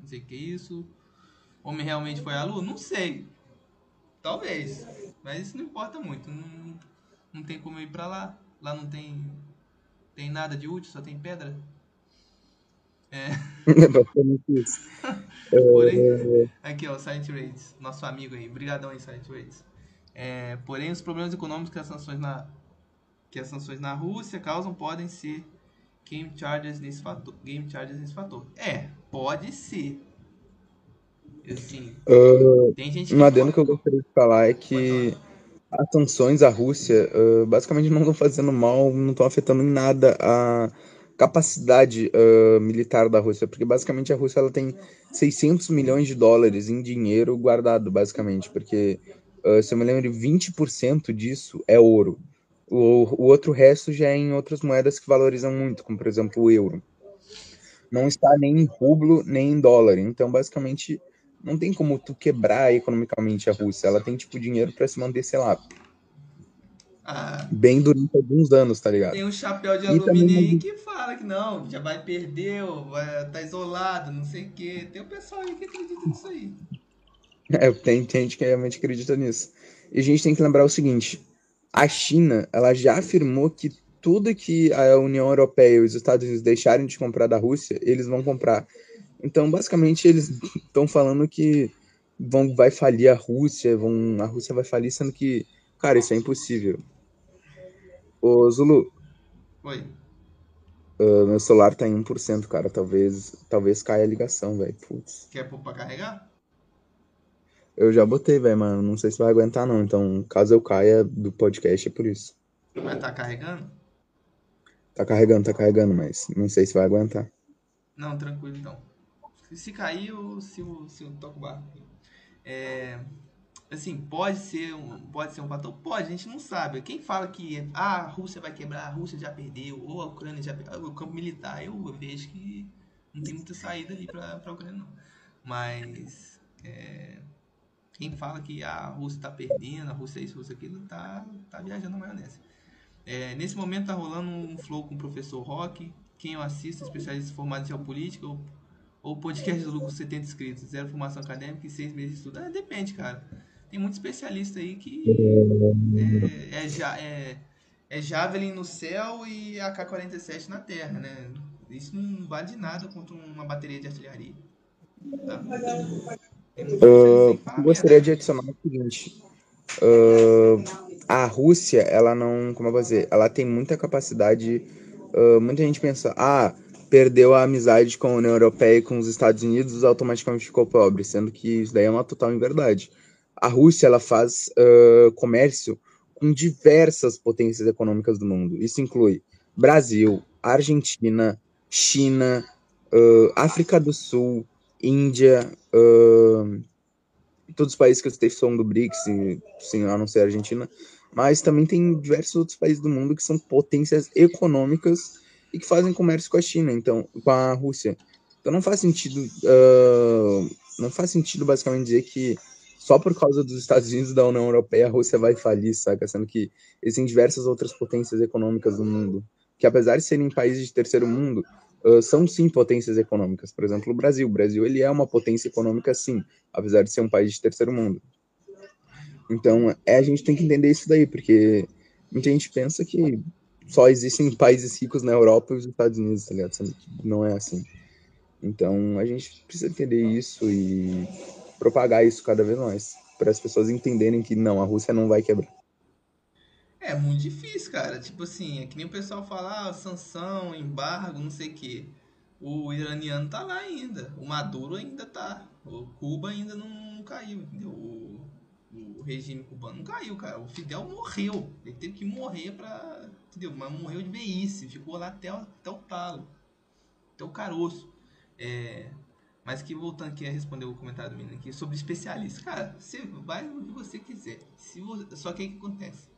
S1: Não sei o que é isso. Homem realmente foi à lua? Não sei. Talvez. Mas isso não importa muito. Não, não tem como ir pra lá. Lá não tem tem nada de útil, só tem pedra. É. é. Porém, aqui ó, Silent Raids, nosso amigo aí. Obrigadão aí, Silent Raids. É, porém, os problemas econômicos que as sanções na que as sanções na Rússia causam podem ser game chargers nesse fator. Game chargers nesse fator. É, pode ser.
S2: Assim, uh, tem gente que um adendo que eu gostaria de falar é que as sanções à Rússia uh, basicamente não estão fazendo mal, não estão afetando em nada a capacidade uh, militar da Rússia, porque basicamente a Rússia ela tem 600 milhões de dólares em dinheiro guardado, basicamente, porque, uh, se eu me lembro, 20% disso é ouro. O, o outro resto já é em outras moedas que valorizam muito, como por exemplo o euro. não está nem em rublo nem em dólar. Então, basicamente, não tem como tu quebrar economicamente a Rússia. Ela tem, tipo, dinheiro para se manter, sei lá,
S1: Ah,
S2: bem durante alguns anos, tá ligado?
S1: tem um chapéu de
S2: E
S1: alumínio
S2: também-
S1: aí que fala que não, já vai perder, vai tá isolado, não sei o quê. Tem o pessoal aí que acredita nisso aí.
S2: É, tem, tem gente que realmente acredita nisso. E a gente tem que lembrar o seguinte: a China, ela já afirmou que tudo que a União Europeia e os Estados Unidos deixarem de comprar da Rússia, eles vão comprar. Então, basicamente, eles estão falando que vão, vai falir a Rússia, vão, a Rússia vai falir, sendo que, cara, isso é impossível. Ô, Zulu,
S1: Oi.
S2: uh, meu celular tá em 1%, cara. Talvez, talvez caia a ligação, velho. Putz.
S1: Quer pôr pra carregar?
S2: Eu já botei, velho, mano. Não sei se vai aguentar, não. Então, caso eu caia do podcast, é por isso.
S1: Vai estar carregando?
S2: Tá carregando, tá carregando, mas não sei se vai aguentar.
S1: Não, tranquilo então. Se cair, eu, se eu, se eu toco o barco. É, assim, pode ser, um, pode ser um fator? Pode, a gente não sabe. Quem fala que ah, a Rússia vai quebrar, a Rússia já perdeu, ou a Ucrânia já perdeu. O campo militar, eu vejo que não tem muita saída ali pra, pra Ucrânia, não. Mas é, quem fala que a Rússia tá perdendo, a Rússia é isso, a Rússia é aquilo, tá, tá viajando maionese. É, nesse momento tá rolando um flow com o professor Rock. Quem eu assisto, especialista formado em geopolítica, ou, ou podcast do Lucro 70 inscritos, zero formação acadêmica e seis meses de estudo. Ah, depende, cara. Tem muito especialista aí que é, é, ja- é, é Javelin no céu e AK-47 na terra, né? Isso não vale de nada contra uma bateria de artilharia. Tá?
S2: Eu gostaria de adicionar o seguinte. ah, a Rússia, ela não. Como eu vou dizer? Ela tem muita capacidade. ah, muita gente pensa, ah, perdeu a amizade com a União Europeia e com os Estados Unidos, automaticamente ficou pobre, sendo que isso daí é uma total inverdade. A Rússia, ela faz ah, comércio com diversas potências econômicas do mundo. Isso inclui Brasil, Argentina, China, África do Sul, Índia, ah, todos os países que eu citei são do BRICS, sim, a não ser a Argentina, mas também tem diversos outros países do mundo que são potências econômicas e que fazem comércio com a China, então, com a Rússia. Então não faz sentido, ah, não faz sentido basicamente dizer que só por causa dos Estados Unidos e da União Europeia a Rússia vai falir, saca? Sendo que existem diversas outras potências econômicas do mundo, que apesar de serem países de terceiro mundo, ah, são sim potências econômicas. Por exemplo, o Brasil. O Brasil ele é uma potência econômica sim, apesar de ser um país de terceiro mundo. Então, é, a gente tem que entender isso daí, porque muita gente pensa que só existem países ricos na Europa e os Estados Unidos, tá ligado? Não é assim. Então, a gente precisa entender isso e propagar isso cada vez mais, para as pessoas entenderem que não, a Rússia não vai quebrar.
S1: É muito difícil, cara. Tipo assim, é que nem o pessoal fala, ah, sanção, embargo, não sei o quê. O iraniano tá lá ainda. O Maduro ainda tá. O Cuba ainda não, não caiu, entendeu? O, o regime cubano não caiu, cara. O Fidel morreu. Ele teve que morrer pra. Entendeu? Mas morreu de velhice. Ficou lá até, o- até o talo. Até o caroço. É, mas que voltando aqui a responder o comentário do menino aqui sobre especialista. Cara, você vai onde você quiser. Se você, só que o que acontece?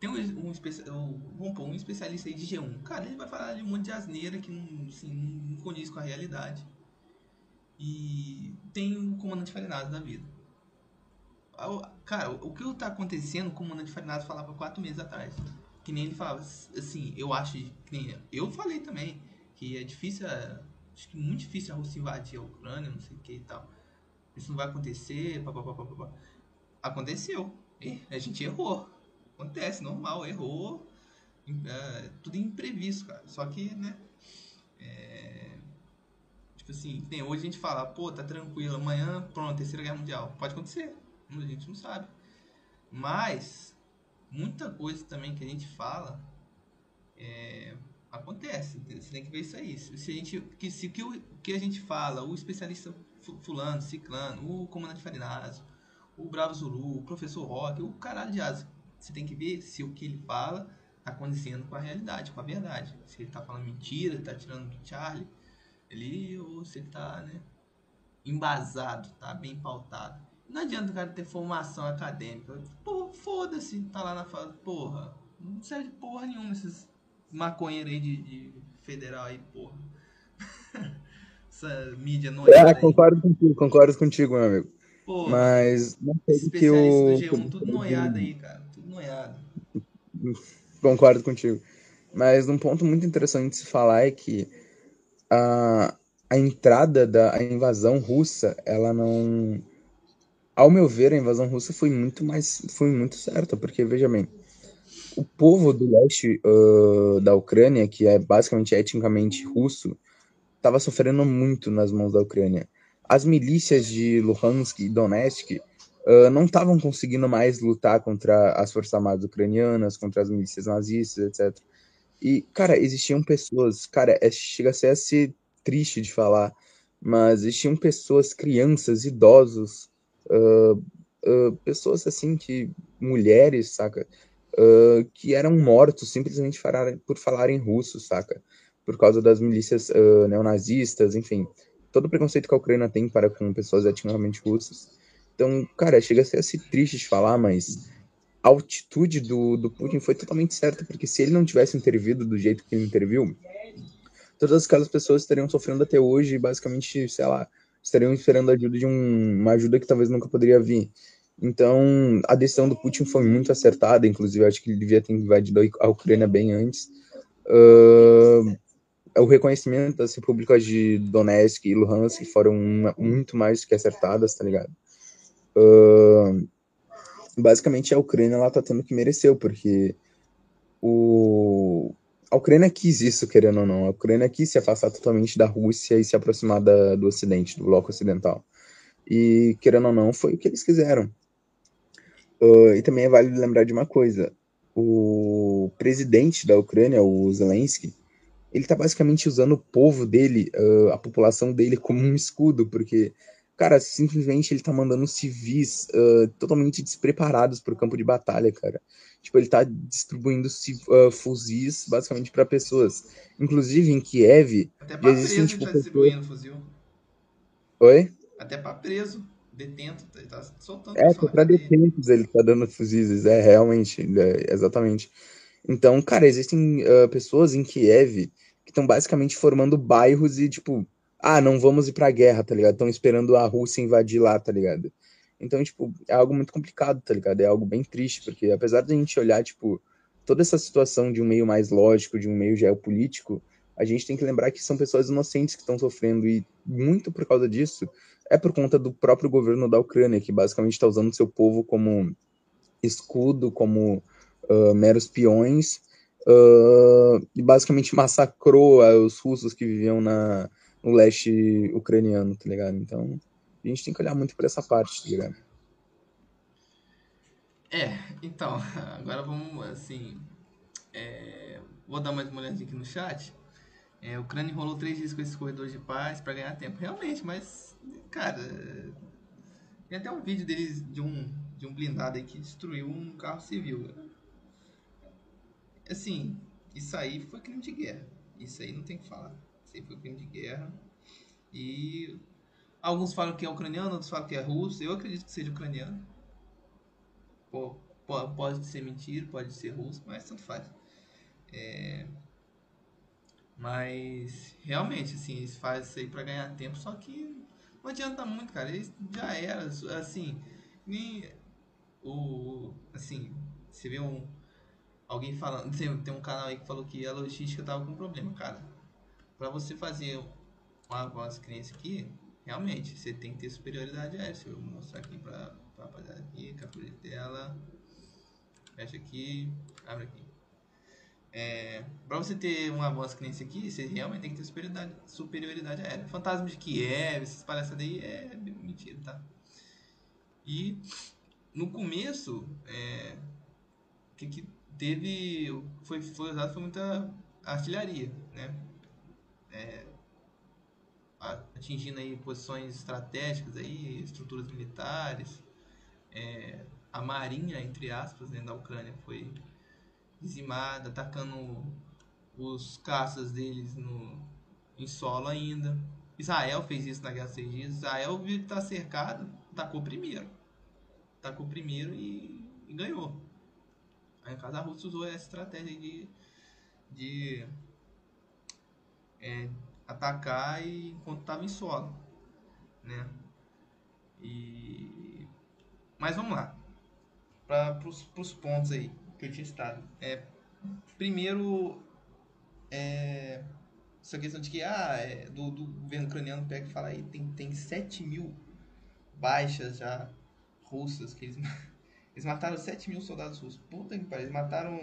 S1: Tem um, um, um- um especialista aí de G1. Cara, ele vai falar de um monte de asneira que não, assim, não condiz com a realidade. E tem o comandante Farinado da vida. Cara, o que está acontecendo, o comandante Farinado falava quatro meses atrás. Que nem ele falava, assim, eu acho, que nem eu falei também, que é difícil, é, acho que muito difícil a Rússia invadir a Ucrânia, não sei o que e tal. Isso não vai acontecer, papapá. Aconteceu. A gente errou. Acontece, normal, errou. É, tudo imprevisto, cara. Só que, né? é, tipo assim, nem hoje a gente fala, pô, tá tranquilo, amanhã, pronto, terceira guerra mundial. Pode acontecer, a gente não sabe. Mas, muita coisa também que a gente fala é, acontece. Você tem que ver isso aí. Se a gente, que, se que, o que a gente fala, o especialista fu- fulano, ciclano, o comandante Farinazzo, o Bravo Zulu, o professor Rock, o caralho de asa. Você tem que ver se o que ele fala tá condizendo com a realidade, com a verdade. Se ele tá falando mentira, tá tirando do Charlie, ele, ou se ele tá, né, embasado, tá bem pautado. Não adianta o cara ter formação acadêmica. Pô, foda-se, tá lá na fala, porra. Não serve de porra nenhuma esses maconheiros aí de, de, federal aí, porra. Essa mídia noiada.
S2: É, concordo contigo, concordo contigo, meu amigo.
S1: Pô,
S2: Mas não sei que
S1: especialista
S2: o.
S1: do G1, tudo noiado aí, cara. Tudo noiado.
S2: Concordo contigo. Mas um ponto muito interessante de se falar é que a, a entrada da a invasão russa, ela não. Ao meu ver, a invasão russa foi muito mais. foi muito certa, porque, veja bem, o povo do leste uh, da Ucrânia, que é basicamente etnicamente russo, estava sofrendo muito nas mãos da Ucrânia. As milícias de Luhansk e Donetsk uh, não estavam conseguindo mais lutar contra as forças armadas ucranianas, contra as milícias nazistas, etc. E, cara, existiam pessoas, cara, é, chega a ser, a ser triste de falar, mas existiam pessoas, crianças, idosos, uh, uh, pessoas assim que, mulheres, saca, uh, que eram mortos simplesmente por falarem russo, saca, por causa das milícias neonazistas, enfim, todo o preconceito que a Ucrânia tem para com pessoas etnicamente russas. Então, cara, chega a ser assim, triste de falar, mas a altitude do, do Putin foi totalmente certa, porque se ele não tivesse intervido do jeito que ele interviu, todas aquelas pessoas estariam sofrendo até hoje, basicamente, sei lá, estariam esperando a ajuda de um, uma ajuda que talvez nunca poderia vir. Então, a decisão do Putin foi muito acertada, inclusive acho que ele devia ter invadido a Ucrânia bem antes. Uh, o reconhecimento das repúblicas de Donetsk e Luhansk foram muito mais que acertadas, tá ligado? Uh, basicamente, a Ucrânia ela tá tendo que mereceu, porque o, a Ucrânia quis isso, querendo ou não. A Ucrânia quis se afastar totalmente da Rússia e se aproximar da, do Ocidente, do bloco ocidental. E, querendo ou não, foi o que eles quiseram. Uh, e também é válido lembrar de uma coisa: o presidente da Ucrânia, o Zelensky, ele tá basicamente usando o povo dele, uh, a população dele, como um escudo, porque, cara, simplesmente ele tá mandando civis uh, totalmente despreparados pro campo de batalha, cara. Tipo, ele tá distribuindo uh, fuzis basicamente para pessoas. Inclusive em Kiev.
S1: Até pra existem, preso tipo, tá distribuindo fuzil.
S2: Oi?
S1: Até pra preso, detento, ele tá soltando.
S2: É, pra detentos ele tá dando fuzis, é, realmente, é, exatamente. Então, cara, existem uh, pessoas em Kiev estão basicamente formando bairros e, tipo, ah, não vamos ir pra guerra, tá ligado? Estão esperando a Rússia invadir lá, tá ligado? Então, tipo, é algo muito complicado, tá ligado? É algo bem triste, porque apesar de a gente olhar, tipo, toda essa situação de um meio mais lógico, de um meio geopolítico, a gente tem que lembrar que são pessoas inocentes que estão sofrendo e muito por causa disso é por conta do próprio governo da Ucrânia, que basicamente está usando seu povo como escudo, como uh, meros peões, uh, e basicamente massacrou uh, os russos que viviam na, no leste ucraniano, tá ligado? Então, a gente tem que olhar muito por essa parte, tá ligado?
S1: É, então, agora vamos, assim, é, vou dar mais uma olhadinha aqui no chat. É, a Ucrânia enrolou três dias com esses corredores de paz para ganhar tempo. Realmente, mas, cara, tem até um vídeo deles de um, de um blindado aí que destruiu um carro civil. Assim, isso aí foi crime de guerra. Isso aí não tem que falar. Isso aí foi crime de guerra. E alguns falam que é ucraniano, outros falam que é russo. Eu acredito que seja ucraniano. Pô, pode ser mentira, pode ser russo, mas tanto faz. É... Mas realmente, assim, eles fazem isso aí pra ganhar tempo, só que não adianta muito, cara. Eles já era, assim, nem o. Assim, você vê um. Alguém falando. Tem, tem um canal aí que falou que a logística tava com problema, cara. Pra você fazer uma voz crença aqui, realmente, você tem que ter superioridade aérea. Deixa eu mostrar aqui pra, rapaziada aqui, captura de tela. Fecha aqui, abre aqui. É, para você ter um que nem esse aqui, você realmente tem que ter superioridade, superioridade aérea. Fantasma de Kiev, essas palhaçadas aí é mentira, tá? E no começo, é, que, que teve, foi, foi usado foi muita artilharia, né? É, atingindo aí posições estratégicas aí, estruturas militares. É, a marinha, entre aspas, dentro da Ucrânia foi dizimada, atacando os caças deles no, em solo ainda. Israel fez isso na Guerra dos Seis Dias. Israel viu que está cercado, atacou primeiro. Atacou primeiro e, e ganhou. A Rússia usou essa estratégia de, de é, atacar e, enquanto estava em solo, né? E mas vamos lá para os pontos aí que eu tinha estado. É, primeiro, é, essa questão de que ah, é, do, do governo ucraniano pega e fala aí tem tem 7 mil baixas já russas que eles eles mataram 7 mil soldados russos. Puta que pariu, eles mataram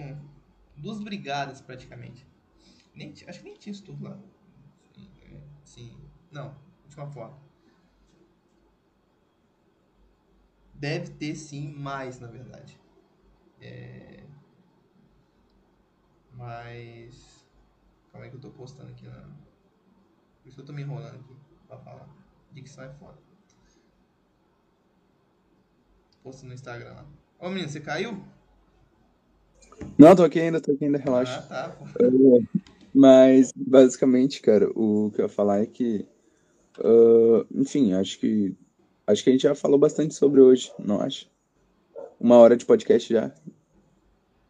S1: duas brigadas praticamente. Nem, acho que nem tinha isso tudo lá. Sim. Não, última foto. Deve ter sim mais, na verdade. É... Mas. Calma aí que eu tô postando aqui na. Por isso que eu tô me enrolando aqui pra falar. Dicção é foda. Posto no Instagram lá. Ô menino, você caiu?
S2: Não, tô aqui ainda, tô aqui ainda, relaxa.
S1: Ah, tá, pô.
S2: Mas, basicamente, cara, o que eu ia falar é que. Uh, enfim, acho que. Acho que a gente já falou bastante sobre hoje, não acha? Uma hora de podcast já.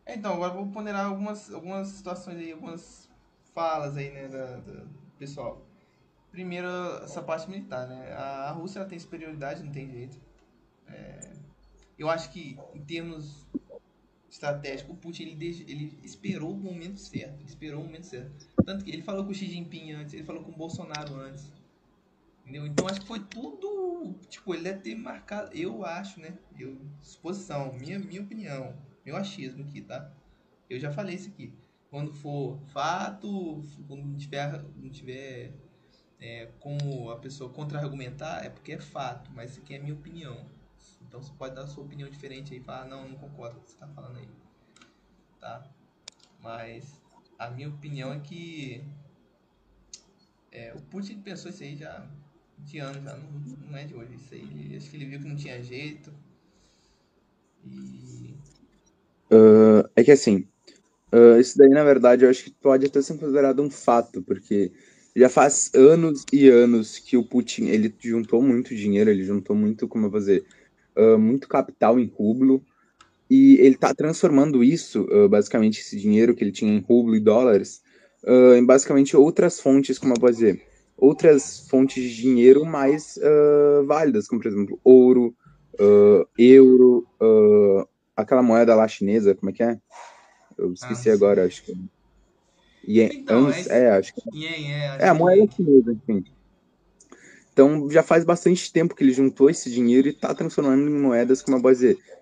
S1: Então, agora vou ponderar algumas, algumas situações aí, algumas falas aí, né, da, da pessoal. Primeiro, essa parte militar, né? A Rússia tem superioridade, não tem jeito. É, eu acho que, em termos estratégico. O Putin ele, ele esperou o momento certo. Ele esperou o momento certo. Tanto que ele falou com o Xi Jinping antes, ele falou com o Bolsonaro antes. Entendeu? Então acho que foi tudo. Tipo, ele deve ter marcado. Eu acho, né? Eu, suposição, minha, minha opinião, meu achismo aqui, tá? Eu já falei isso aqui. Quando for fato, quando não tiver, não tiver é, como a pessoa contra-argumentar, é porque é fato, mas isso aqui é minha opinião. Então você pode dar sua opinião diferente aí falar, não, não concordo com o que você está falando aí. Tá? Mas a minha opinião é que é, o Putin pensou isso aí já de anos, já não, não é de hoje. Isso aí, acho que ele viu que não tinha jeito. E.
S2: Uh, é que assim, uh, isso daí na verdade eu acho que pode até ser considerado um fato, porque já faz anos e anos que o Putin ele juntou muito dinheiro, ele juntou muito, como eu vou dizer, uh, muito capital em rublo, e ele está transformando isso, uh, basicamente esse dinheiro que ele tinha em rublo e dólares, uh, em basicamente outras fontes, como eu vou dizer, outras fontes de dinheiro mais válidas, como por exemplo ouro, euro, aquela moeda lá chinesa, como é que é? Eu esqueci ah, agora, acho que. Yen, então, é, é, acho que.
S1: Yen, é,
S2: é a moeda chinesa, enfim. Então já faz bastante tempo que ele juntou esse dinheiro e está transformando em moedas, como eu vou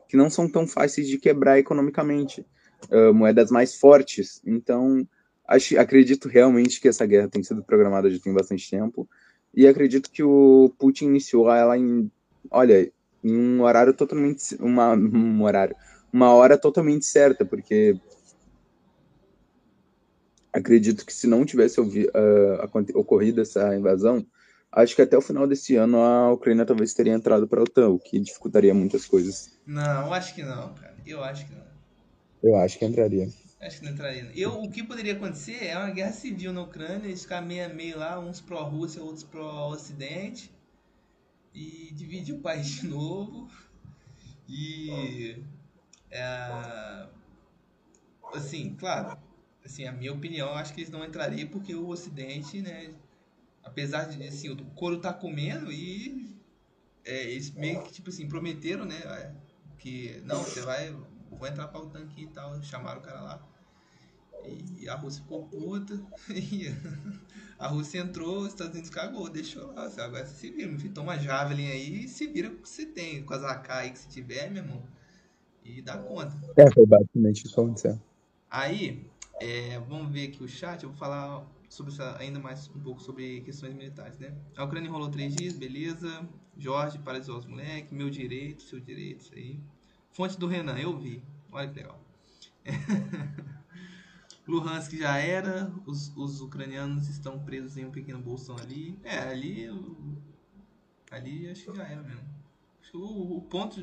S2: que não são tão fáceis de quebrar economicamente, uh, moedas mais fortes. Então acho, acredito realmente que essa guerra tem sido programada já tem bastante tempo e acredito que o Putin iniciou ela em, olha, em um horário totalmente, uma, um horário, uma hora totalmente certa, porque acredito que se não tivesse uh, ocorrido essa invasão acho que até o final desse ano a Ucrânia talvez teria entrado para a OTAN, o que dificultaria muitas coisas.
S1: Não, acho que não, cara. Eu acho que não.
S2: Eu acho que entraria.
S1: Acho que não entraria. Eu, o que poderia acontecer é uma guerra civil na Ucrânia, eles ficar meio a meio lá, uns pró-Rússia, outros pró-Ocidente, e dividir o país de novo. E. É, assim, claro, assim, a minha opinião, acho que eles não entrariam porque o Ocidente, né, apesar de assim, o couro tá comendo e é, eles meio que tipo assim, prometeram, né? É, que não, você vai, vou entrar para o tanque e tal, chamaram o cara lá. E a Rússia ficou puta. E a Rússia entrou, os Estados Unidos cagou, deixou lá. Agora você se vira, enfim, toma Javelin aí e se vira com o que você tem, com as AK aí que você tiver, meu irmão. E dá conta.
S2: É, foi basicamente isso que aconteceu.
S1: Aí, é, vamos ver aqui o chat, eu vou falar sobre ainda mais um pouco sobre questões militares, né? A Ucrânia enrolou três dias, beleza. Jorge paralisou os moleques, meu direito, seu direito, isso aí. Fonte do Renan, eu vi. Olha que legal. Luhansk já era, os, os ucranianos estão presos em um pequeno bolsão ali. É, ali. Ali acho que já era mesmo. Acho que o, o ponto.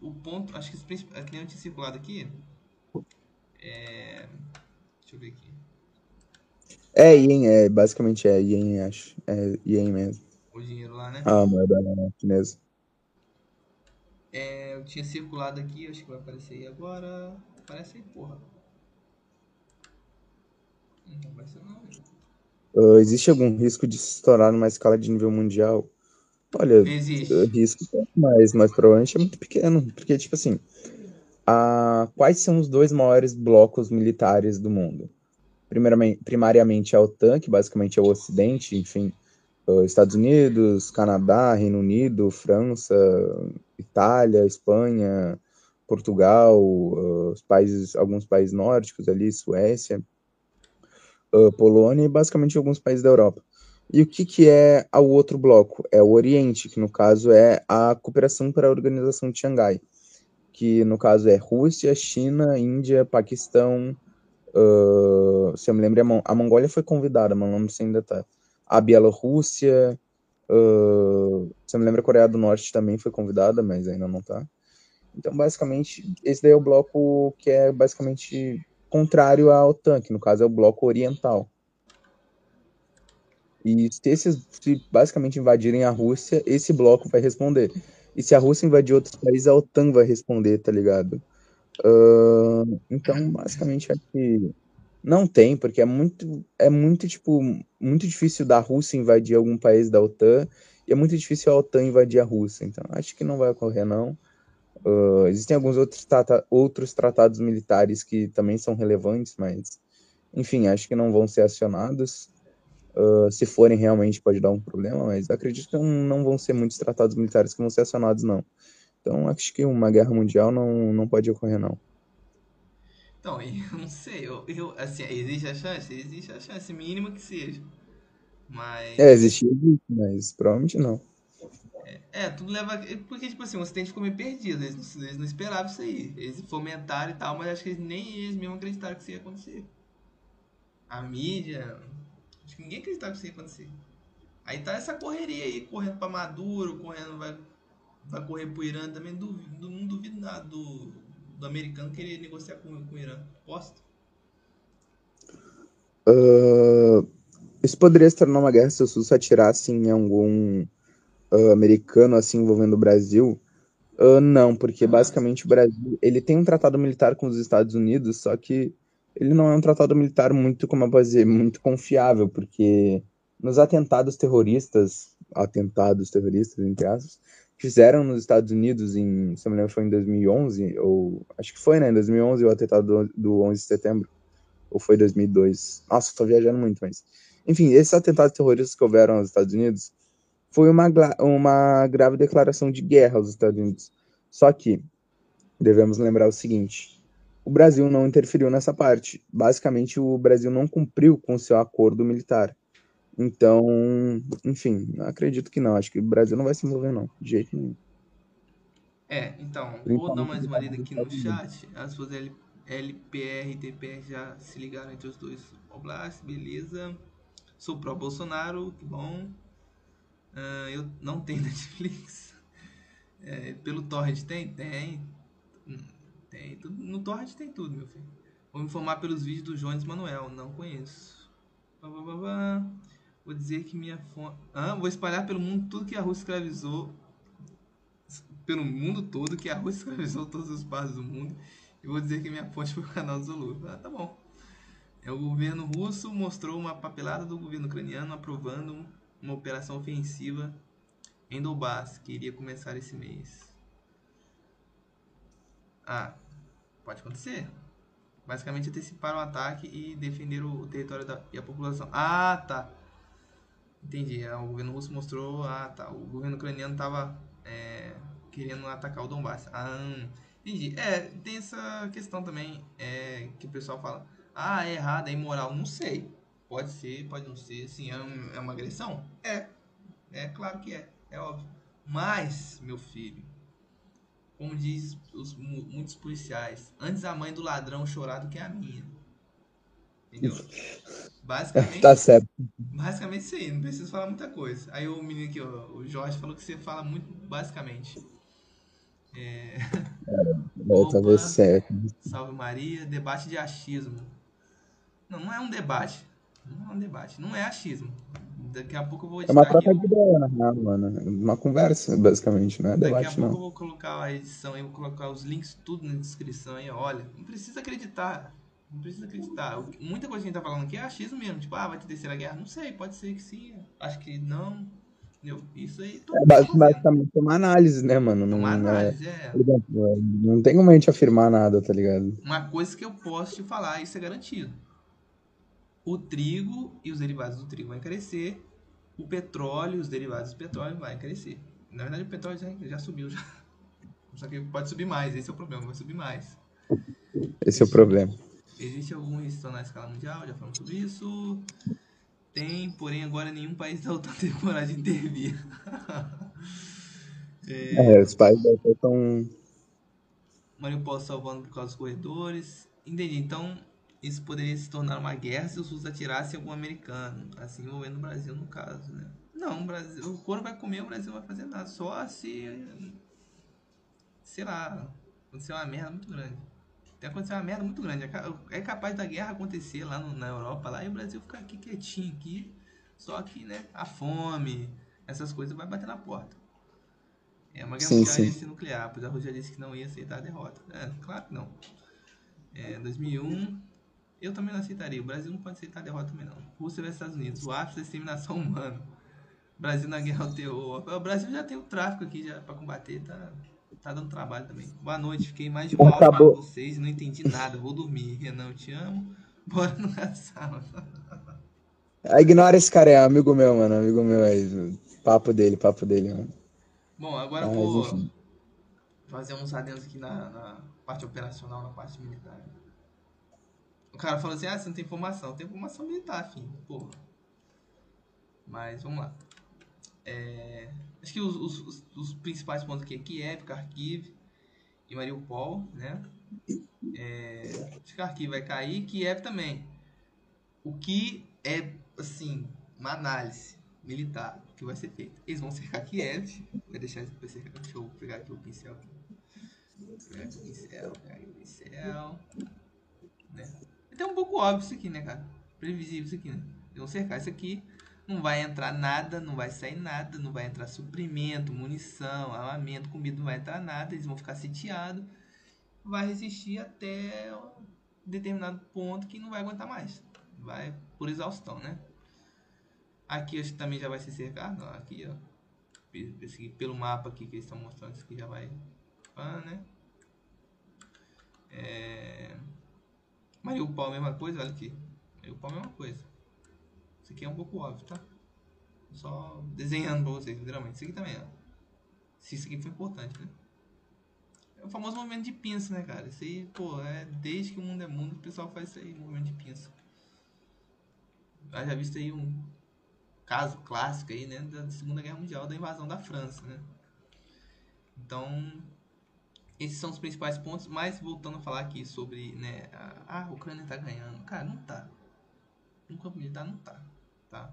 S1: O ponto. Acho que, a que nem eu tinha circulado aqui. É. Deixa eu ver aqui.
S2: É ien, é, basicamente é ien, acho. É ien mesmo.
S1: O dinheiro lá, né?
S2: Ah, moeda chinesa.
S1: É, eu tinha circulado aqui, acho que vai aparecer aí agora. Aparece aí, porra. Não apareceu não,
S2: Uh, existe algum risco de se estourar numa escala de nível mundial? Olha,
S1: Existe.
S2: risco tem, mas, mas provavelmente é muito pequeno. Porque, tipo assim, a, quais são os dois maiores blocos militares do mundo? Primariamente a OTAN, que basicamente é o Ocidente, enfim, Estados Unidos, Canadá, Reino Unido, França, Itália, Espanha, Portugal, uh, os países, alguns países nórdicos ali, Suécia uh, Polônia e basicamente alguns países da Europa. E o que, que é o outro bloco? É o Oriente, que no caso é a cooperação para a Organização de Xangai, que no caso é Rússia, China, Índia, Paquistão, uh, se eu me lembro, a, Mongólia foi convidada, mas não lembro se ainda tá. A Bielorrússia, uh, se eu me lembro, a Coreia do Norte também foi convidada, mas ainda não tá. Então, basicamente, esse daí é o bloco que é basicamente contrário à OTAN, que no caso é o bloco oriental. E se esses se basicamente invadirem a Rússia, esse bloco vai responder. E se a Rússia invadir outros países, a OTAN vai responder, tá ligado? Então, basicamente, acho que não tem, porque é muito, é muito, tipo, muito difícil da Rússia invadir algum país da OTAN, e é muito difícil a OTAN invadir a Rússia. Então, acho que não vai ocorrer, não. Uh, existem alguns outros, trata outros tratados militares que também são relevantes, mas, enfim, acho que não vão ser acionados. Uh, se forem, realmente pode dar um problema, mas acredito que não vão ser muitos tratados militares que vão ser acionados, não. Então, acho que uma guerra mundial não, não pode ocorrer, não.
S1: Então, eu não sei, eu, eu, assim, existe a chance? Existe a chance mínima que seja. Mas.
S2: É, existe, mas provavelmente não.
S1: É, tudo leva. Porque, tipo assim, o Ocidente ficou meio perdido. Eles não, eles não esperavam isso aí. Eles fomentaram e tal, mas acho que eles, nem eles mesmos acreditaram que isso ia acontecer. A mídia. Acho que ninguém acreditava que isso ia acontecer. Aí tá essa correria aí, correndo pra Maduro, correndo, vai, vai correr pro Irã também. Duvido, não duvido nada do, do americano querer negociar com, com o Irã. Posto?
S2: Uh, isso poderia se tornar uma guerra se o Sul se atirasse em algum uh, americano assim envolvendo o Brasil? Uh, não, porque basicamente o Brasil ele tem um tratado militar com os Estados Unidos, só que ele não é um tratado militar muito, como eu posso dizer, muito confiável, porque nos atentados terroristas, atentados terroristas, entre aspas, fizeram nos Estados Unidos em, se eu me lembro, foi em 2011, ou acho que foi, né, em 2011 o atentado do, do 11 de setembro, ou foi 2002. Nossa, tô viajando muito, mas enfim, esses atentados terroristas que houveram nos Estados Unidos, foi uma, uma grave declaração de guerra aos Estados Unidos. Só que devemos lembrar o seguinte: o Brasil não interferiu nessa parte. Basicamente, o Brasil não cumpriu com seu acordo militar. Então, enfim, acredito que não. Acho que o Brasil não vai se envolver, não, de jeito nenhum.
S1: É, então, vou dar mais uma lida aqui no chat. As suas LPR e TPR já se ligaram entre os dois oblasts, beleza. Sou pró-Bolsonaro, que bom. Uh, eu não tenho Netflix. É, pelo Torrent tem? Tem. Hum, tem. Tudo, no Torrent tem tudo, meu filho. Vou me informar pelos vídeos do Jones Manuel. Não conheço. Vou dizer que minha fonte. Ah, vou espalhar pelo mundo tudo que a Rússia escravizou. Pelo mundo todo que a Rússia escravizou todos os partes do mundo. E vou dizer que minha fonte foi o canal Zulu. Ah, tá bom. É, o governo russo mostrou uma papelada do governo ucraniano aprovando uma operação ofensiva em Donbass, que iria começar esse mês. Ah, pode acontecer. Basicamente anteciparam o ataque e defenderam o território da, e a população. Ah, tá. Entendi. É, o governo russo mostrou. Ah, tá. O governo ucraniano estava é, querendo atacar o Donbass. Ah, entendi. É, tem essa questão também é, que o pessoal fala. Ah, é errado, é imoral. Não sei. Pode ser, pode não ser. Assim, é, um, é uma agressão? É. É claro que é. É óbvio. Mas, meu filho, como diz os, muitos policiais, antes a mãe do ladrão chorar do que a minha. Entendeu? Basicamente.
S2: tá certo.
S1: Basicamente isso aí, não preciso falar muita coisa. Aí o menino aqui, o Jorge, falou que você fala muito basicamente. É.
S2: é Opa, talvez certo.
S1: Salve Maria, debate de achismo. Não, não é um debate. Não é um debate. Não é achismo. Daqui a pouco eu vou.
S2: É uma troca de ideia, real, mano. Uma conversa, basicamente, não é debate,
S1: Daqui a
S2: não.
S1: pouco eu vou colocar a edição aí, vou colocar os links tudo na descrição aí. Olha, não precisa acreditar. Não precisa acreditar. Muita coisa que a gente tá falando aqui é achismo mesmo. Tipo, ah, vai ter terceira guerra? Não sei, pode ser que sim. Acho que não. Entendeu? Isso aí.
S2: É basicamente uma análise, né, mano? Não,
S1: uma análise, é.
S2: é. Não tem como a gente afirmar nada, tá ligado?
S1: Uma coisa que eu posso te falar, isso é garantido. O trigo e os derivados do trigo vão crescer. O petróleo e os derivados do petróleo vão crescer. Na verdade, o petróleo já, já subiu já. Só que pode subir mais, esse é o problema, vai subir mais.
S2: Esse é o problema.
S1: Existe algum estão na escala mundial, já falamos sobre isso. Tem, porém agora nenhum país da OTAN teve coragem de intervir.
S2: é... é, os países da OTAN estão.
S1: Mariupol salvando por causa dos corredores. Entendi. Então, isso poderia se tornar uma guerra se os russos atirassem algum americano, assim envolvendo o Brasil no caso, né? Não, o Brasil, o couro vai comer, o Brasil não vai fazer nada, só se sei lá, acontecer uma merda muito grande. Tem acontecer uma merda muito grande. É, é capaz da guerra acontecer lá no, na Europa lá e o Brasil ficar aqui quietinho aqui. Só que, né, a fome, essas coisas vai bater na porta. É uma guerra sim, nuclear, apesar que já disse que não ia aceitar a derrota. É, claro que não. É, 2001, eu também não aceitaria. O Brasil não pode aceitar a derrota também não. Rússia versus Estados Unidos, o ápice da disseminação humana. Brasil na guerra ao terror. O Brasil já tem o tráfico aqui já para combater, tá? Tá dando trabalho também. Boa noite, fiquei mais de uma hora com vocês, não entendi nada. Vou dormir. Renan, eu te amo. Bora no sala.
S2: Ah, ignora esse cara, é amigo meu, mano. Amigo meu aí. Papo dele, papo dele, mano.
S1: Bom, agora eu vou enfim. fazer uns adendos aqui na, na, parte operacional, na parte militar. O cara falou assim: ah, você não tem informação. Tem informação militar, filho. Porra. Mas vamos lá. É, acho que os, os, os, principais pontos aqui é Kiev, Kharkiv e Mariupol, né? É, acho que Kharkiv vai cair, Kiev também. O que é, assim, uma análise militar que vai ser feita. Eles vão cercar Kiev. Vai deixar pra cercar. Deixa eu pegar aqui o pincel. Aqui. Pegar aqui o pincel, pegar aqui o pincel. Né? É até um pouco óbvio isso aqui, né, cara? Previsível isso aqui, né? Eles vão cercar isso aqui não vai entrar nada, não vai sair nada, não vai entrar suprimento, munição, armamento, comida, não vai entrar nada, eles vão ficar sitiados, vai resistir até determinado ponto que não vai aguentar mais, vai por exaustão, né? Aqui acho que também já vai ser cercado, ó, aqui ó, pelo mapa aqui que eles estão mostrando, isso aqui já vai, ah, né? É... Mariupol, mesma coisa, olha aqui, Mariupol, mesma coisa. Isso aqui é um pouco óbvio, tá? Só desenhando pra vocês, literalmente. Isso aqui também, ó. Isso aqui foi importante, né? É o famoso movimento de pinça, né, cara? Isso aí, pô, é desde que o mundo é mundo o pessoal faz isso aí, movimento de pinça. Eu já visto aí um caso clássico aí, né, da Segunda Guerra Mundial, da invasão da França, né? Então, esses são os principais pontos, mas voltando a falar aqui sobre, né, a, a Ucrânia tá ganhando. Cara, não tá. No campo militar não tá tá?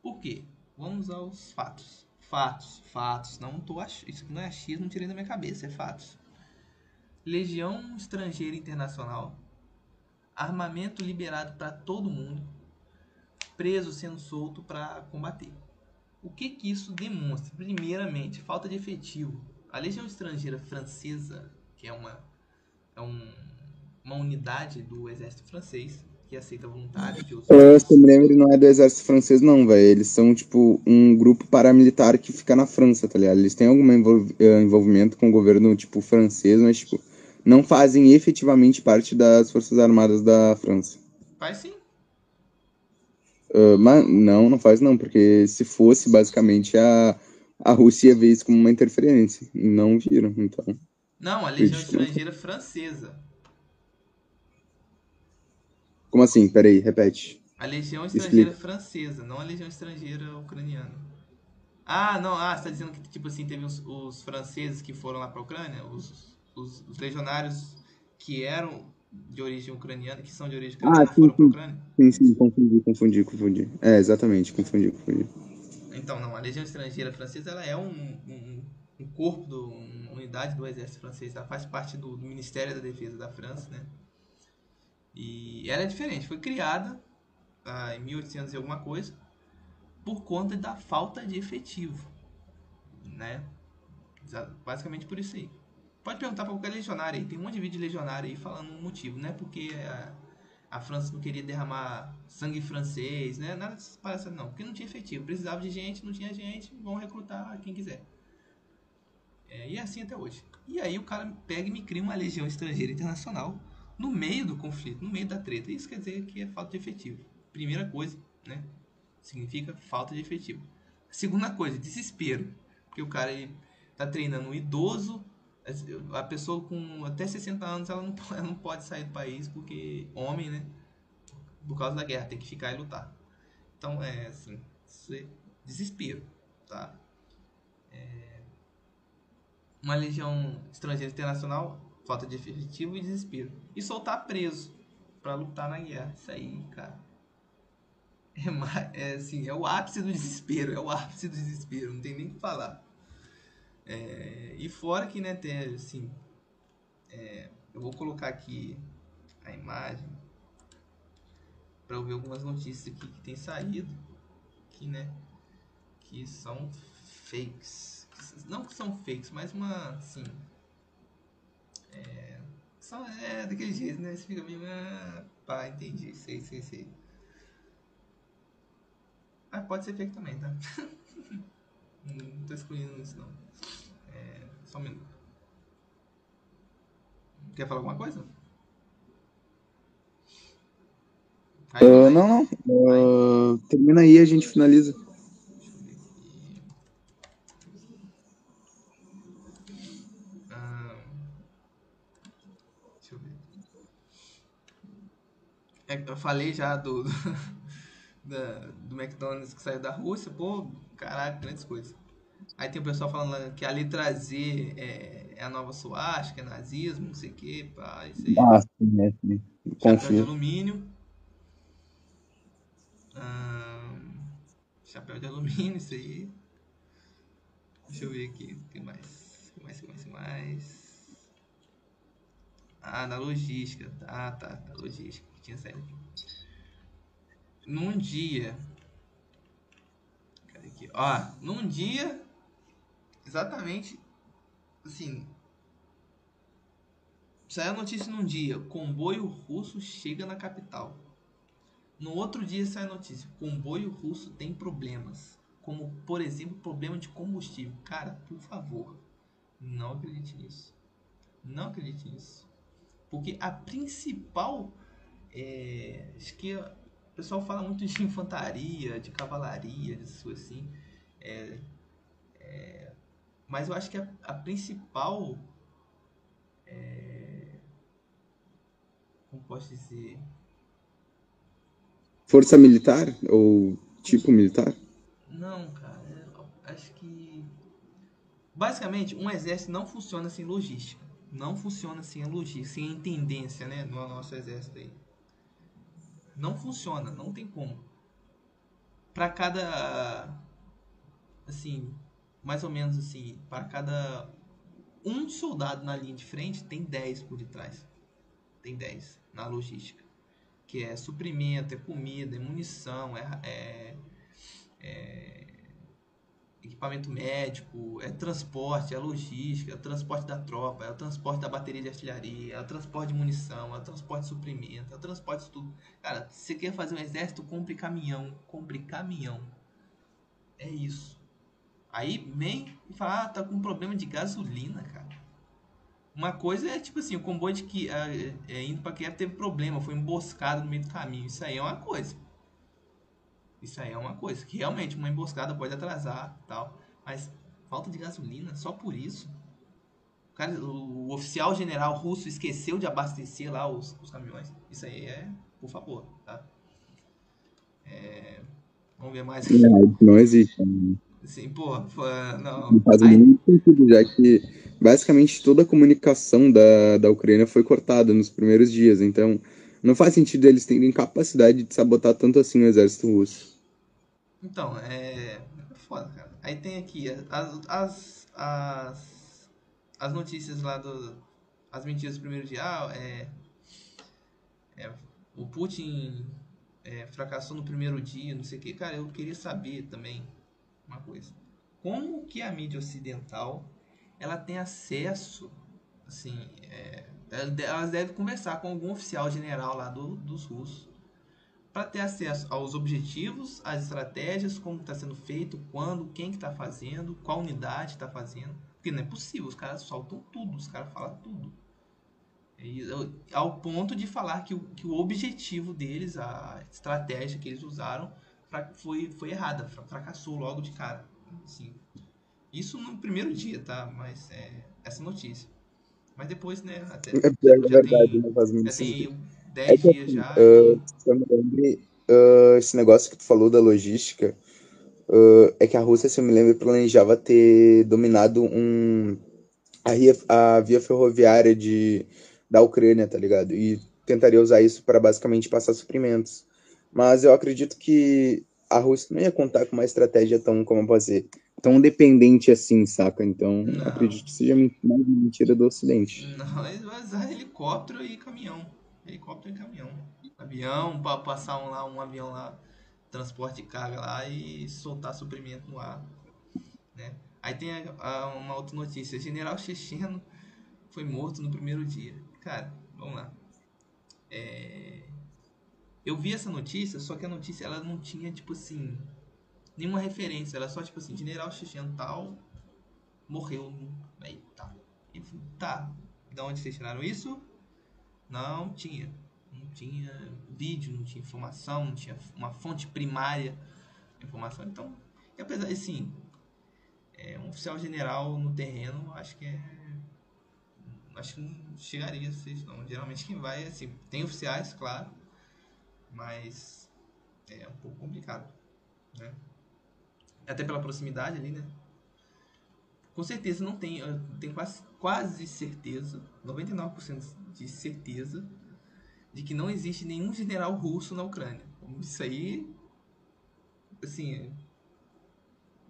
S1: Por quê? Vamos aos fatos. Fatos, fatos. Não tô ach... Isso não é achismo, tirei da minha cabeça, é fatos. Legião estrangeira internacional. Armamento liberado para todo mundo. Preso sendo solto para combater. O que que isso demonstra? Primeiramente, falta de efetivo. A Legião Estrangeira Francesa, que é uma, é um, uma unidade do exército francês, que aceita voluntários de outros
S2: Se me lembro, não é do exército francês, não, velho. Eles são, tipo, um grupo paramilitar que fica na França, tá ligado? Eles têm algum eh, envolvimento com o governo, tipo, francês, mas, tipo, não fazem efetivamente parte das Forças Armadas da França.
S1: Faz sim.
S2: Uh, mas não, não faz não, porque se fosse, basicamente, a, a Rússia vê isso como uma interferência. Não viram, então.
S1: Não, a Legião Estrangeira Francesa.
S2: Como assim? Peraí, repete.
S1: A Legião Estrangeira Explica. Francesa, não a Legião Estrangeira Ucraniana. Ah, não, ah, você tá dizendo que, tipo assim, teve os, os franceses que foram lá pra Ucrânia? Os, os, os, legionários que eram de origem ucraniana, que são de origem ucraniana,
S2: ah, sim, foram sim. pra Ucrânia? Sim, sim, confundi, confundi, confundi. É, exatamente, confundi, confundi.
S1: Então, não, a Legião Estrangeira Francesa, ela é um, um, um corpo, do, uma unidade do exército francês, ela faz parte do, do Ministério da Defesa da França, né? E ela é diferente, foi criada ah, em 1800 e alguma coisa por conta da falta de efetivo, né? Basicamente por isso aí. Pode perguntar para qualquer legionário aí, tem um monte de vídeo de legionário aí falando o motivo, né? Porque a, a França não queria derramar sangue francês, né? Nada dessas palhaçadas não, porque não tinha efetivo. Precisava de gente, não tinha gente, vão recrutar quem quiser. É, e é assim até hoje. E aí o cara pega e me cria uma legião estrangeira internacional no meio do conflito, no meio da treta. Isso quer dizer que é falta de efetivo. Primeira coisa, né? Significa falta de efetivo. Segunda coisa, desespero. Porque o cara ele tá treinando um idoso, a pessoa com até 60 anos ela não, ela não pode sair do país porque homem, né? Por causa da guerra, tem que ficar e lutar. Então é assim, desespero, tá? É... Uma legião estrangeira internacional, falta de efetivo e desespero. E soltar preso para lutar na guerra. Isso aí, cara. É, é assim, é o ápice do desespero, é o ápice do desespero, não tem nem o que falar. É, e fora que, né, tem, assim, é, eu vou colocar aqui a imagem para eu ver algumas notícias aqui que tem saído, que, né, que são fakes. Não que são fakes, mas uma, assim, é, são, é daquele jeito, né, você fica meio, ah, pá, entendi, sei, sei, sei. Ah, pode ser fake também, tá? não tô excluindo isso não. É, só um minuto. Quer falar alguma coisa?
S2: Aí, uh, não, não. Uh, termina aí a gente finaliza.
S1: Falei já do, do, da, do McDonald's que saiu da Rússia, pô, caraca, grandes coisas. Aí tem o pessoal falando que a letra Z é, é a nova suástica, é nazismo, não sei o que, pá, isso aí.
S2: Ah, sim, é, sim.
S1: Chapéu de alumínio. Hum, chapéu de alumínio, isso aí. Deixa eu ver aqui, o que mais? O que mais, o que mais, o que mais? Ah, na logística. Ah, tá, na logística. Tinha saído aqui. Num dia. Cadê aqui? Ó, num dia exatamente assim. Saiu a notícia num dia: comboio russo chega na capital. No outro dia sai a notícia: comboio russo tem problemas. Como, por exemplo, problema de combustível. Cara, por favor, não acredite nisso. Não acredite nisso. Porque a principal. É, acho que o pessoal fala muito de infantaria, de cavalaria, disso assim. É, é, mas eu acho que a, a principal. É... Como posso dizer?
S2: Força militar? Ou tipo militar?
S1: Não, cara. Acho que. Basicamente, um exército não funciona sem logística. Não funciona sem a logística, sem a intendência, né? No nosso exército aí. Não funciona, não tem como. Para cada. Assim, mais ou menos assim, para cada um soldado na linha de frente, tem 10 por detrás. Tem 10 na logística. Que é suprimento, é comida, é munição, é, é, é equipamento médico, é transporte, é logística, é transporte da tropa, é o transporte da bateria de artilharia, é o transporte de munição, é o transporte de suprimento, é o transporte de tudo. Cara, se você quer fazer um exército, compre caminhão, compre caminhão. É isso. Aí vem e fala, ah, tá com problema de gasolina, cara. Uma coisa é tipo assim, o comboio de que é, é, indo para Kiev teve problema, foi emboscado no meio do caminho. Isso aí é uma coisa. Isso aí é uma coisa que realmente uma emboscada pode atrasar, tal. Mas falta de gasolina só por isso. O, cara, o, o oficial general russo esqueceu de abastecer lá os, os caminhões. Isso aí é, por favor, tá? É, vamos ver mais.
S2: Não, não existe.
S1: Assim, pô, não.
S2: Não faz Aí... muito sentido, já que basicamente toda a comunicação da, da Ucrânia foi cortada nos primeiros dias, então não faz sentido eles terem capacidade de sabotar tanto assim o exército russo.
S1: Então, é. é foda, cara. Aí tem aqui as, as, as, as notícias lá do. As mentiras do primeiro dia. Ah, é, é, o Putin é, fracassou no primeiro dia, não sei o que. Cara, eu queria saber também uma coisa. Como que a mídia ocidental ela tem acesso, assim, é, Elas devem conversar com algum oficial general lá do, dos russos para ter acesso aos objetivos, às estratégias, como está sendo feito, quando, quem que está fazendo, qual unidade está fazendo. Porque não é possível, os caras soltam tudo, os caras falam tudo. E, ao ponto de falar que o, que o objetivo deles, a estratégia que eles usaram, foi, foi errada, fracassou logo de cara. Assim, isso no primeiro dia, tá? Mas é essa notícia. Mas depois, né? Até,
S2: é, é verdade, tem, não faz muito já
S1: tem 10 é dias assim, já.
S2: Uh, eu me lembro, uh, esse negócio que tu falou da logística. Uh, é que a Rússia, se eu me lembro, planejava ter dominado um, a, via, a via ferroviária de, da Ucrânia, tá ligado? E tentaria usar isso para basicamente passar suprimentos. Mas eu acredito que a Rússia não ia contar com uma estratégia tão, como fazer, tão dependente assim, saca? Então, não. acredito que seja mais mentira do Ocidente.
S1: Não, eles vão usar helicóptero e caminhão. Helicóptero e caminhão. Avião, para passar um, lá, um avião lá, transporte de carga lá e soltar suprimento no ar. Né? Aí tem a, a, uma outra notícia. General Checheno foi morto no primeiro dia. Cara, vamos lá. É... Eu vi essa notícia, só que a notícia ela não tinha, tipo assim, nenhuma referência. Era só, tipo assim, general checheno tal morreu. Aí, tá. E, tá. De onde vocês tiraram isso? Não tinha. Não tinha vídeo, não tinha informação, não tinha uma fonte primária de informação. Então, apesar de, assim, é, um oficial general no terreno, acho que é acho que não chegaria a ser não. Geralmente quem vai, assim, tem oficiais, claro, mas é um pouco complicado, né? Até pela proximidade ali, né? Com certeza não tem, eu tenho quase, quase certeza, 99% de certeza, de que não existe nenhum general russo na Ucrânia. Isso aí, assim,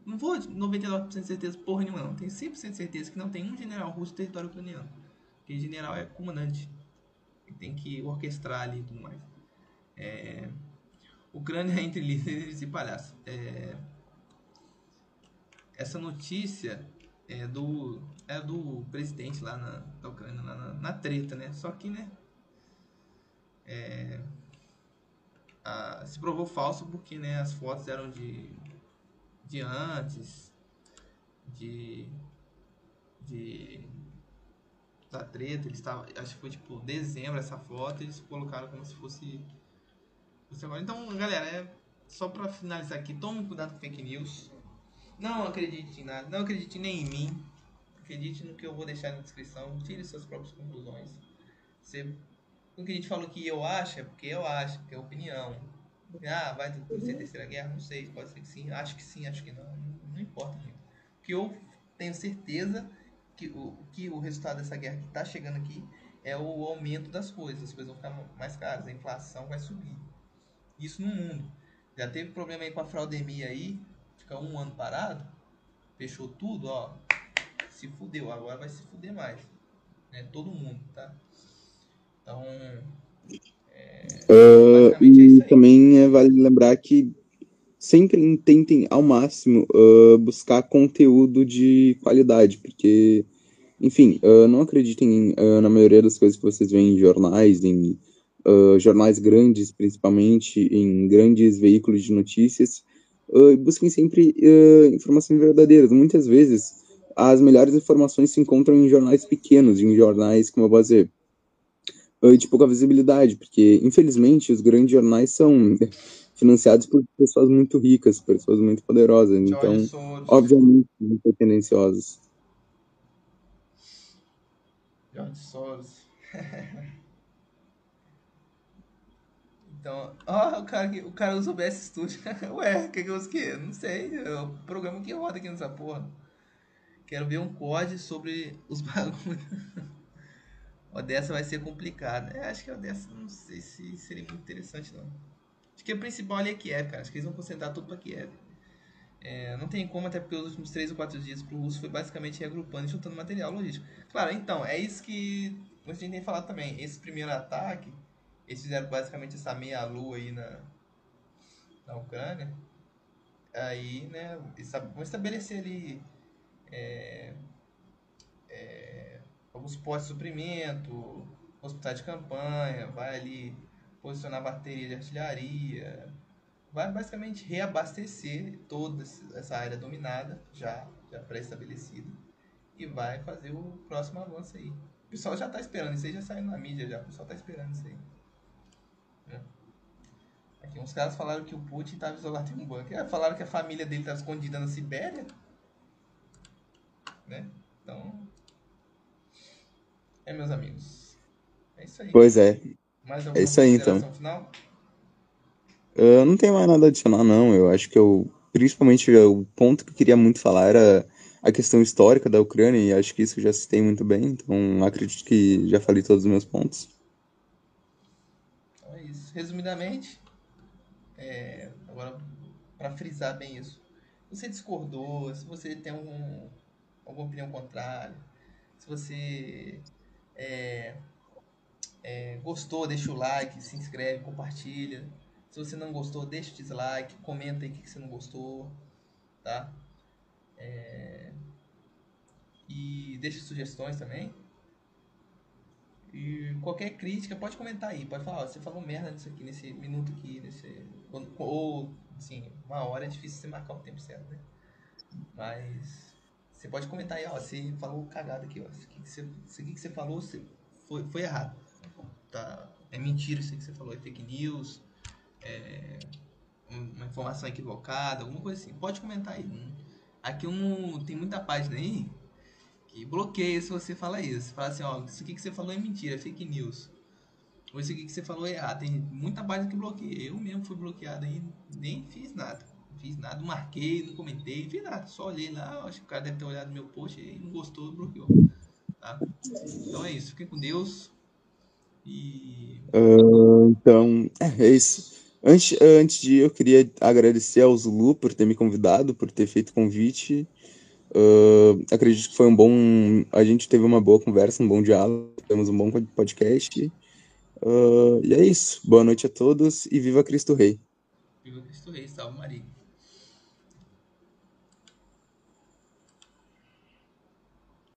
S1: não vou 99% de certeza porra nenhuma, não. Tenho 100% de certeza que não tem um general russo no território ucraniano. Porque general é comandante. Tem que orquestrar ali e tudo mais. É... Ucrânia entre líderes e palhaços. É... Essa notícia é do, é do presidente lá na, da Ucrânia, lá na, na treta, né? Só que, né? É... A, se provou falso porque né, as fotos eram de, de antes, de, de da treta, eles estavam, acho que foi tipo dezembro essa foto, eles colocaram como se fosse, fosse agora. Então, galera, é só para finalizar aqui, tome cuidado com fake news. Não acredite em nada, não acredite nem em mim. Acredite no que eu vou deixar na descrição, tire suas próprias conclusões. Você, o que a gente falou que eu acho é porque eu acho, porque é opinião. Ah, vai ser terceira guerra? Não sei, pode ser que sim, acho que sim, acho que não, não, importa. O que eu tenho certeza que o, que o resultado dessa guerra que está chegando aqui é o aumento das coisas. As coisas vão ficar mais caras, a inflação vai subir. Isso no mundo. Já teve problema aí com a fraudemia aí, fica um ano parado, fechou tudo, ó, se fudeu. Agora vai se fuder mais. Né? Todo mundo, tá? Então.
S2: É, uh, e é também é, vale lembrar que sempre tentem ao máximo uh, buscar conteúdo de qualidade, porque, enfim, uh, não acreditem na maioria das coisas que vocês veem em jornais, em jornais grandes, principalmente, em grandes veículos de notícias. busquem sempre informações verdadeiras. Muitas vezes, as melhores informações se encontram em jornais pequenos, em jornais, como eu vou dizer, de pouca visibilidade, porque, infelizmente, os grandes jornais são financiados por pessoas muito ricas, pessoas muito poderosas. Então, Soros. obviamente, muito.
S1: George Soros. então, ó, o cara, o cara usa o BS Studio. Ué, o que que eu uso? Não sei. É o programa que roda aqui nessa porra. Quero ver um COD sobre os bagulhos. Odessa vai ser complicado. É, acho que a Odessa não sei se seria muito interessante não. Acho que o principal ali é Kiev, cara. Acho que eles vão concentrar tudo pra Kiev. É, não tem como, até porque os últimos 3 ou 4 dias pro russo foi basicamente reagrupando e juntando material logístico. Claro, então, é isso que a gente tem falado também. Esse primeiro ataque, eles fizeram basicamente essa meia-lua aí na, na Ucrânia. Aí, né, vão estabelecer ali é, é, alguns postos de suprimento, hospital de campanha, vai ali posicionar bateria de artilharia, vai basicamente reabastecer toda essa área dominada, já, já pré-estabelecida, e vai fazer o próximo avanço aí. O pessoal já está esperando, isso aí já saiu na mídia já, o pessoal está esperando isso aí. É. Aqui uns caras falaram que o Putin estava isolado em um bunker. É, falaram que a família dele estava escondida na Sibéria. Né? Então. É, meus amigos. É isso aí.
S2: Pois é.
S1: Mais
S2: É isso aí, então.
S1: Final?
S2: Eu não tenho mais nada a adicionar, não. Eu acho que eu, principalmente, o ponto que eu queria muito falar era a questão histórica da Ucrânia, e acho que isso eu já citei muito bem, então acredito que já falei todos os meus pontos.
S1: Então é isso. Resumidamente, é, agora para frisar bem isso, você discordou, se você tem algum, alguma opinião contrária, se você é, é, gostou, deixa o like, se inscreve, compartilha. Se você não gostou, deixa o dislike, comenta aí o que, você não gostou, tá? É... E deixa sugestões também. E qualquer crítica, pode comentar aí. Pode falar, ó, você falou merda nisso aqui, nesse minuto aqui, nesse... Ou, assim, uma hora é difícil você marcar o tempo certo, né? Mas você pode comentar aí, ó, você falou cagada aqui, ó. Isso aqui que você, que você falou você, foi, foi errado. Tá? É mentira isso que você falou, é fake news é, uma informação equivocada, alguma coisa assim. Pode comentar aí. Aqui um, tem muita página aí que bloqueia se você fala isso. Fala assim, ó, isso aqui que você falou é mentira, é fake news. Ou isso aqui que você falou é errado. Tem muita página que bloqueia. Eu mesmo fui bloqueado aí, nem fiz nada. Fiz nada, não marquei, não comentei, não fiz nada. Só olhei lá, acho que o cara deve ter olhado meu post e não gostou, bloqueou. Tá? Então é isso. Fiquem com Deus. E.
S2: Uh, então, é, é isso. Antes, antes de ir, eu queria agradecer ao Zulu por ter me convidado, por ter feito o convite. Uh, acredito que foi um bom. A gente teve uma boa conversa, um bom diálogo, temos um bom podcast. Uh, e é isso. Boa noite a todos e viva Cristo Rei.
S1: Viva Cristo Rei, salve Maria.